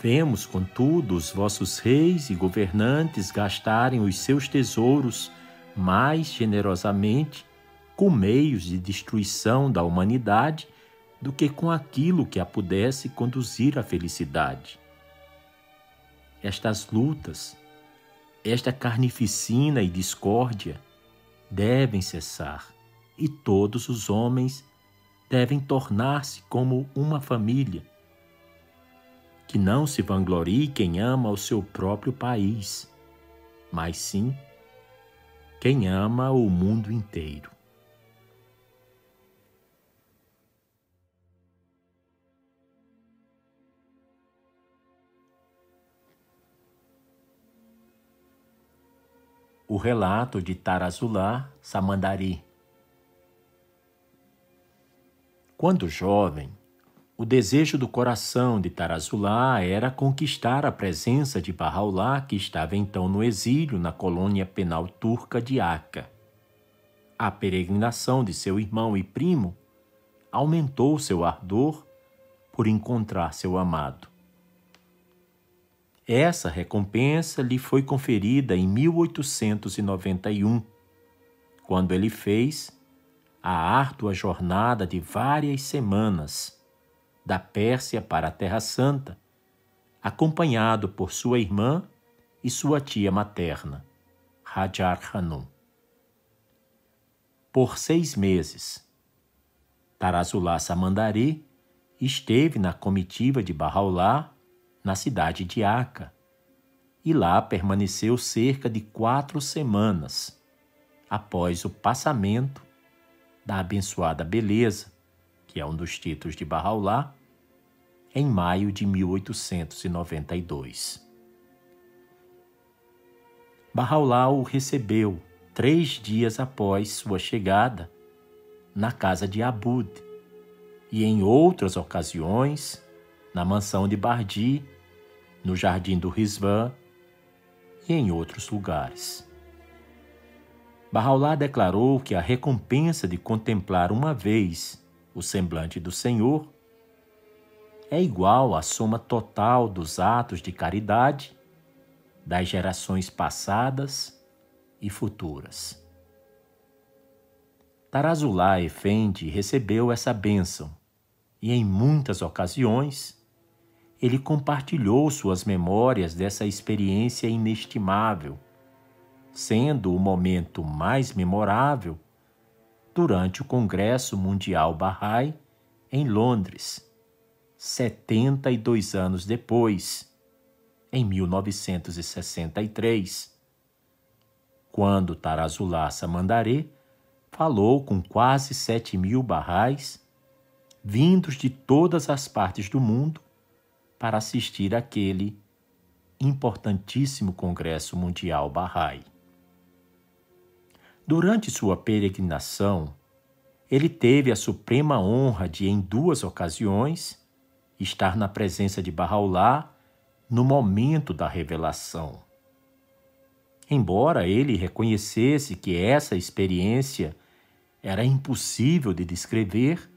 Vemos, contudo, os vossos reis e governantes gastarem os seus tesouros mais generosamente com meios de destruição da humanidade do que com aquilo que a pudesse conduzir à felicidade. Estas lutas, esta carnificina e discórdia devem cessar e todos os homens devem tornar-se como uma família que não se vanglorie quem ama o seu próprio país, mas sim quem ama o mundo inteiro. O relato de Tarazulá Samandari. Quando jovem, o desejo do coração de Tarazulá era conquistar a presença de Bahá'u'lláh, que estava então no exílio na colônia penal turca de Aca. A peregrinação de seu irmão e primo aumentou seu ardor por encontrar seu amado. Essa recompensa lhe foi conferida em 1891, quando ele fez a árdua jornada de várias semanas da Pérsia para a Terra Santa, acompanhado por sua irmã e sua tia materna, Hajar Hanum. Por seis meses, Tarazulá Samandari esteve na comitiva de Bahá'u'lláh na cidade de Aca, e lá permaneceu cerca de quatro semanas após o passamento da abençoada beleza, que é um dos títulos de Bahá'u'lláh, em maio de 1892. Bahá'u'lláh o recebeu três dias após sua chegada na casa de Abud e em outras ocasiões na mansão de Bardi, no jardim do Rizvan e em outros lugares. Bahá'u'lláh declarou que a recompensa de contemplar uma vez o semblante do Senhor é igual à soma total dos atos de caridade das gerações passadas e futuras. Tarazulá Efendi recebeu essa bênção e, em muitas ocasiões, ele compartilhou suas memórias dessa experiência inestimável, sendo o momento mais memorável durante o Congresso Mundial Bahá'í em Londres, 72 anos depois, em 1963, quando Tarazulá Samandaré falou com quase 7 mil barrais vindos de todas as partes do mundo para assistir àquele importantíssimo Congresso Mundial Bahá'í. Durante sua peregrinação, ele teve a suprema honra de, em duas ocasiões, estar na presença de Bahá'u'lláh no momento da revelação. Embora ele reconhecesse que essa experiência era impossível de descrever,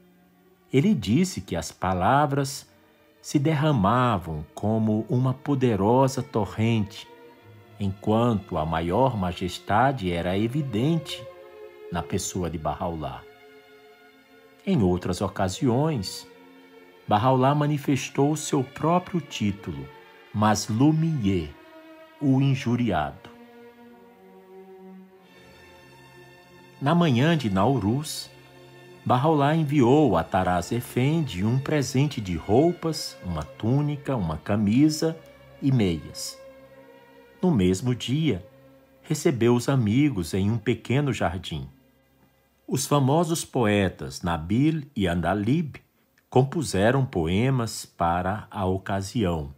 ele disse que as palavras se derramavam como uma poderosa torrente, enquanto a maior majestade era evidente na pessoa de Bahá'u'lláh. Em outras ocasiões, Bahá'u'lláh manifestou seu próprio título, mas Lumiye, o injuriado. Na manhã de Nauruz, Bahá'u'lláh enviou a Taraz Efendi um presente de roupas, uma túnica, uma camisa e meias. No mesmo dia, recebeu os amigos em um pequeno jardim. Os famosos poetas Nabil e Andalib compuseram poemas para a ocasião.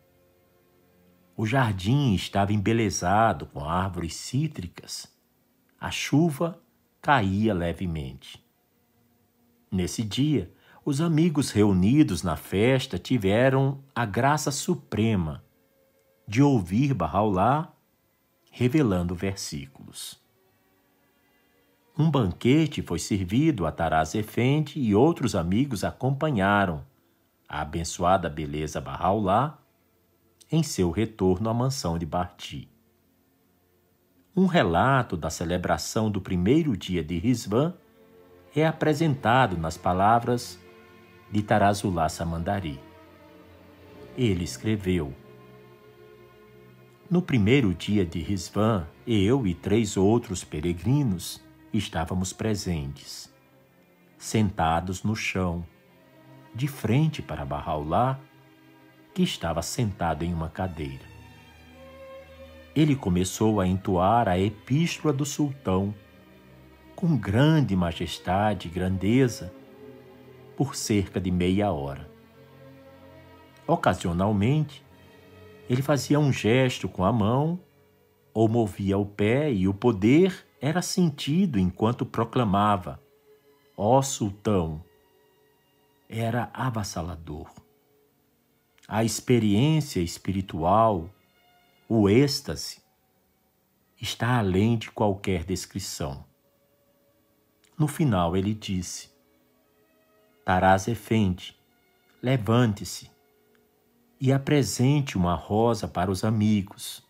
O jardim estava embelezado com árvores cítricas. A chuva caía levemente. Nesse dia, os amigos reunidos na festa tiveram a graça suprema de ouvir Bahá'u'lláh revelando versículos. Um banquete foi servido a Taraz Efendi e outros amigos acompanharam a abençoada beleza Bahá'u'lláh em seu retorno à mansão de Barti. Um relato da celebração do primeiro dia de Rizvan é apresentado nas palavras de Tarazulá Samandari. Ele escreveu: No primeiro dia de Risvan, eu e três outros peregrinos estávamos presentes, sentados no chão, de frente para Bahá'u'lláh, que estava sentado em uma cadeira. Ele começou a entoar a epístola do sultão com grande majestade e grandeza por cerca de meia hora. Ocasionalmente, ele fazia um gesto com a mão ou movia o pé e o poder era sentido enquanto proclamava: Ó sultão! Era avassalador. A experiência espiritual, o êxtase, está além de qualquer descrição. No final ele disse: Taraz Efendi, levante-se e apresente uma rosa para os amigos.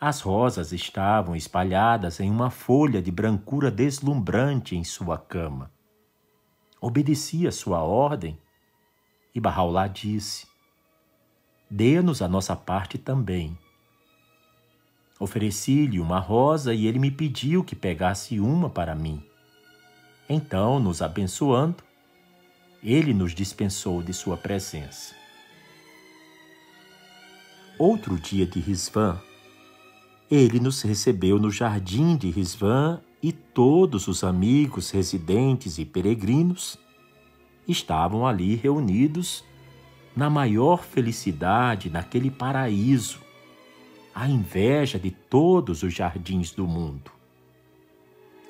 As rosas estavam espalhadas em uma folha de brancura deslumbrante em sua cama. Obedecia sua ordem e Bahá'u'lláh disse: Dê-nos a nossa parte também. Ofereci-lhe uma rosa e ele me pediu que pegasse uma para mim. Então, nos abençoando, ele nos dispensou de sua presença. Outro dia de Risvã, ele nos recebeu no jardim de Risvã e todos os amigos, residentes e peregrinos estavam ali reunidos na maior felicidade naquele paraíso a inveja de todos os jardins do mundo.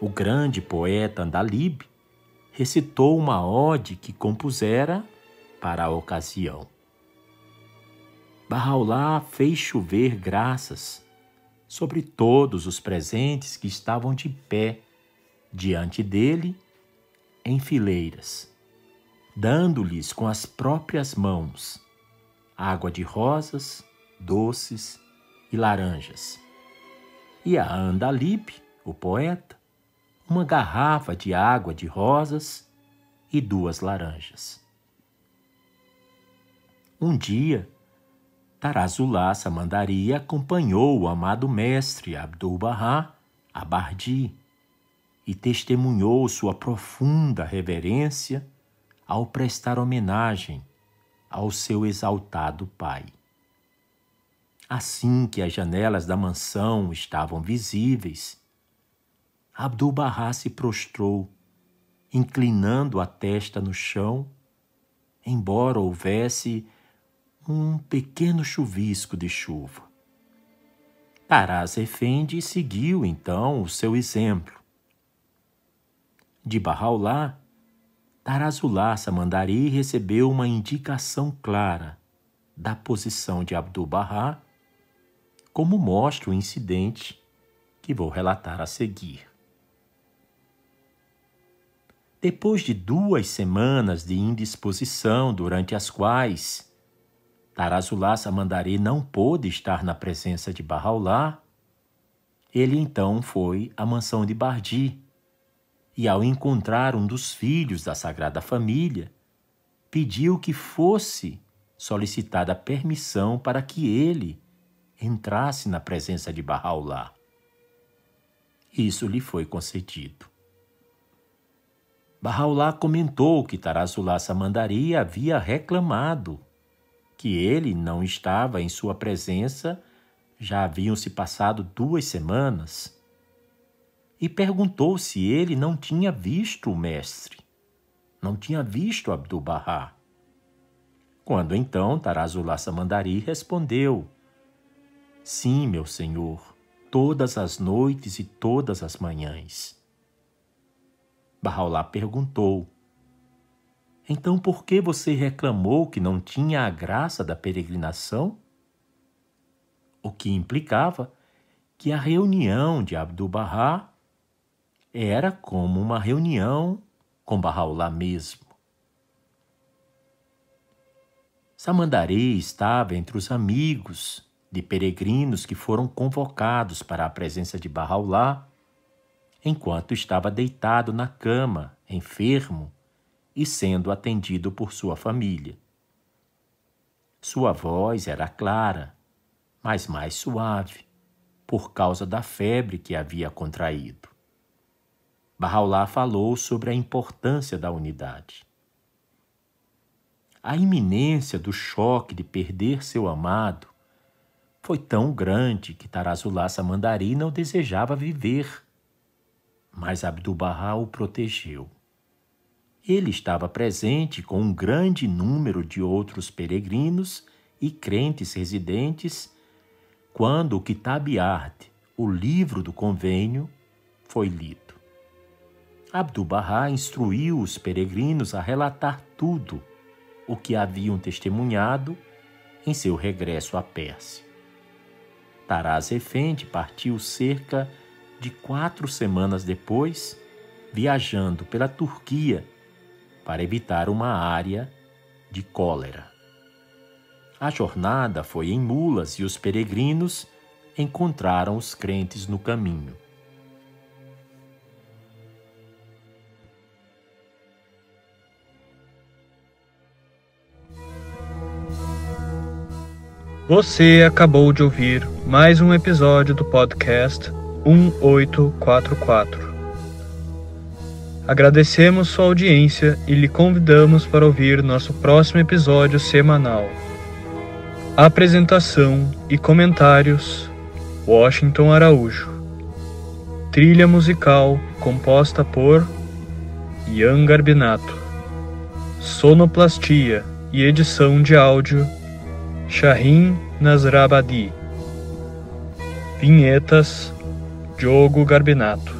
O grande poeta Andalib recitou uma ode que compusera para a ocasião. Bahá'u'lláh fez chover graças sobre todos os presentes que estavam de pé diante dele em fileiras, dando-lhes com as próprias mãos água de rosas, doces e laranjas. E a Andalib, o poeta, uma garrafa de água de rosas e duas laranjas. Um dia, Tarazulá Samandari acompanhou o amado mestre Abdul-Bahá a Bardi e testemunhou sua profunda reverência ao prestar homenagem ao seu exaltado pai. Assim que as janelas da mansão estavam visíveis, Abdul-Bahá se prostrou, inclinando a testa no chão, embora houvesse um pequeno chuvisco de chuva. Taraz Efendi seguiu então o seu exemplo. De Bahá'u'lláh, Tarazulá Samandari recebeu uma indicação clara da posição de Abdul-Bahá como mostra o incidente que vou relatar a seguir. Depois de duas semanas de indisposição, durante as quais Tarazulá Samandari não pôde estar na presença de Bahá'u'lláh, ele então foi à mansão de Bardi e, ao encontrar um dos filhos da Sagrada Família, pediu que fosse solicitada permissão para que ele entrasse na presença de Bahá'u'lláh. Isso lhe foi concedido. Bahá'u'lláh comentou que Tarazulá Samandari havia reclamado que ele não estava em sua presença, já haviam se passado duas semanas, e perguntou se ele não tinha visto o mestre, não tinha visto Abdu'l-Bahá. Quando então Tarazulá Samandari respondeu Sim, meu Senhor, todas as noites e todas as manhãs. Bahá'u'lláh perguntou: Então por que você reclamou que não tinha a graça da peregrinação? O que implicava que a reunião de Abdu'l-Bahá era como uma reunião com Bahá'u'lláh mesmo. Samandarei estava entre os amigos de peregrinos que foram convocados para a presença de Bahá'u'lláh, enquanto estava deitado na cama, enfermo e sendo atendido por sua família. Sua voz era clara, mas mais suave, por causa da febre que havia contraído. Bahá'u'lláh falou sobre a importância da unidade. A iminência do choque de perder seu amado foi tão grande que Tarazulá Samandari não desejava viver, mas Abdu'l-Bahá o protegeu. Ele estava presente com um grande número de outros peregrinos e crentes residentes quando o Kitab Ard, o livro do convênio, foi lido. Abdu'l-Bahá instruiu os peregrinos a relatar tudo o que haviam testemunhado em seu regresso à Pérsia. Taraz Efendi partiu cerca de quatro semanas depois, viajando pela Turquia para evitar uma área de cólera. A jornada foi em mulas e os peregrinos encontraram os crentes no caminho. Você acabou de ouvir mais um episódio do podcast 1844. Agradecemos sua audiência e lhe convidamos para ouvir nosso próximo episódio semanal. Apresentação e comentários: Washington Araújo. Trilha musical composta por Ian Garbinato. Sonoplastia e edição de áudio Shahin Nasrabadi. Vinhetas Diogo Garbinato.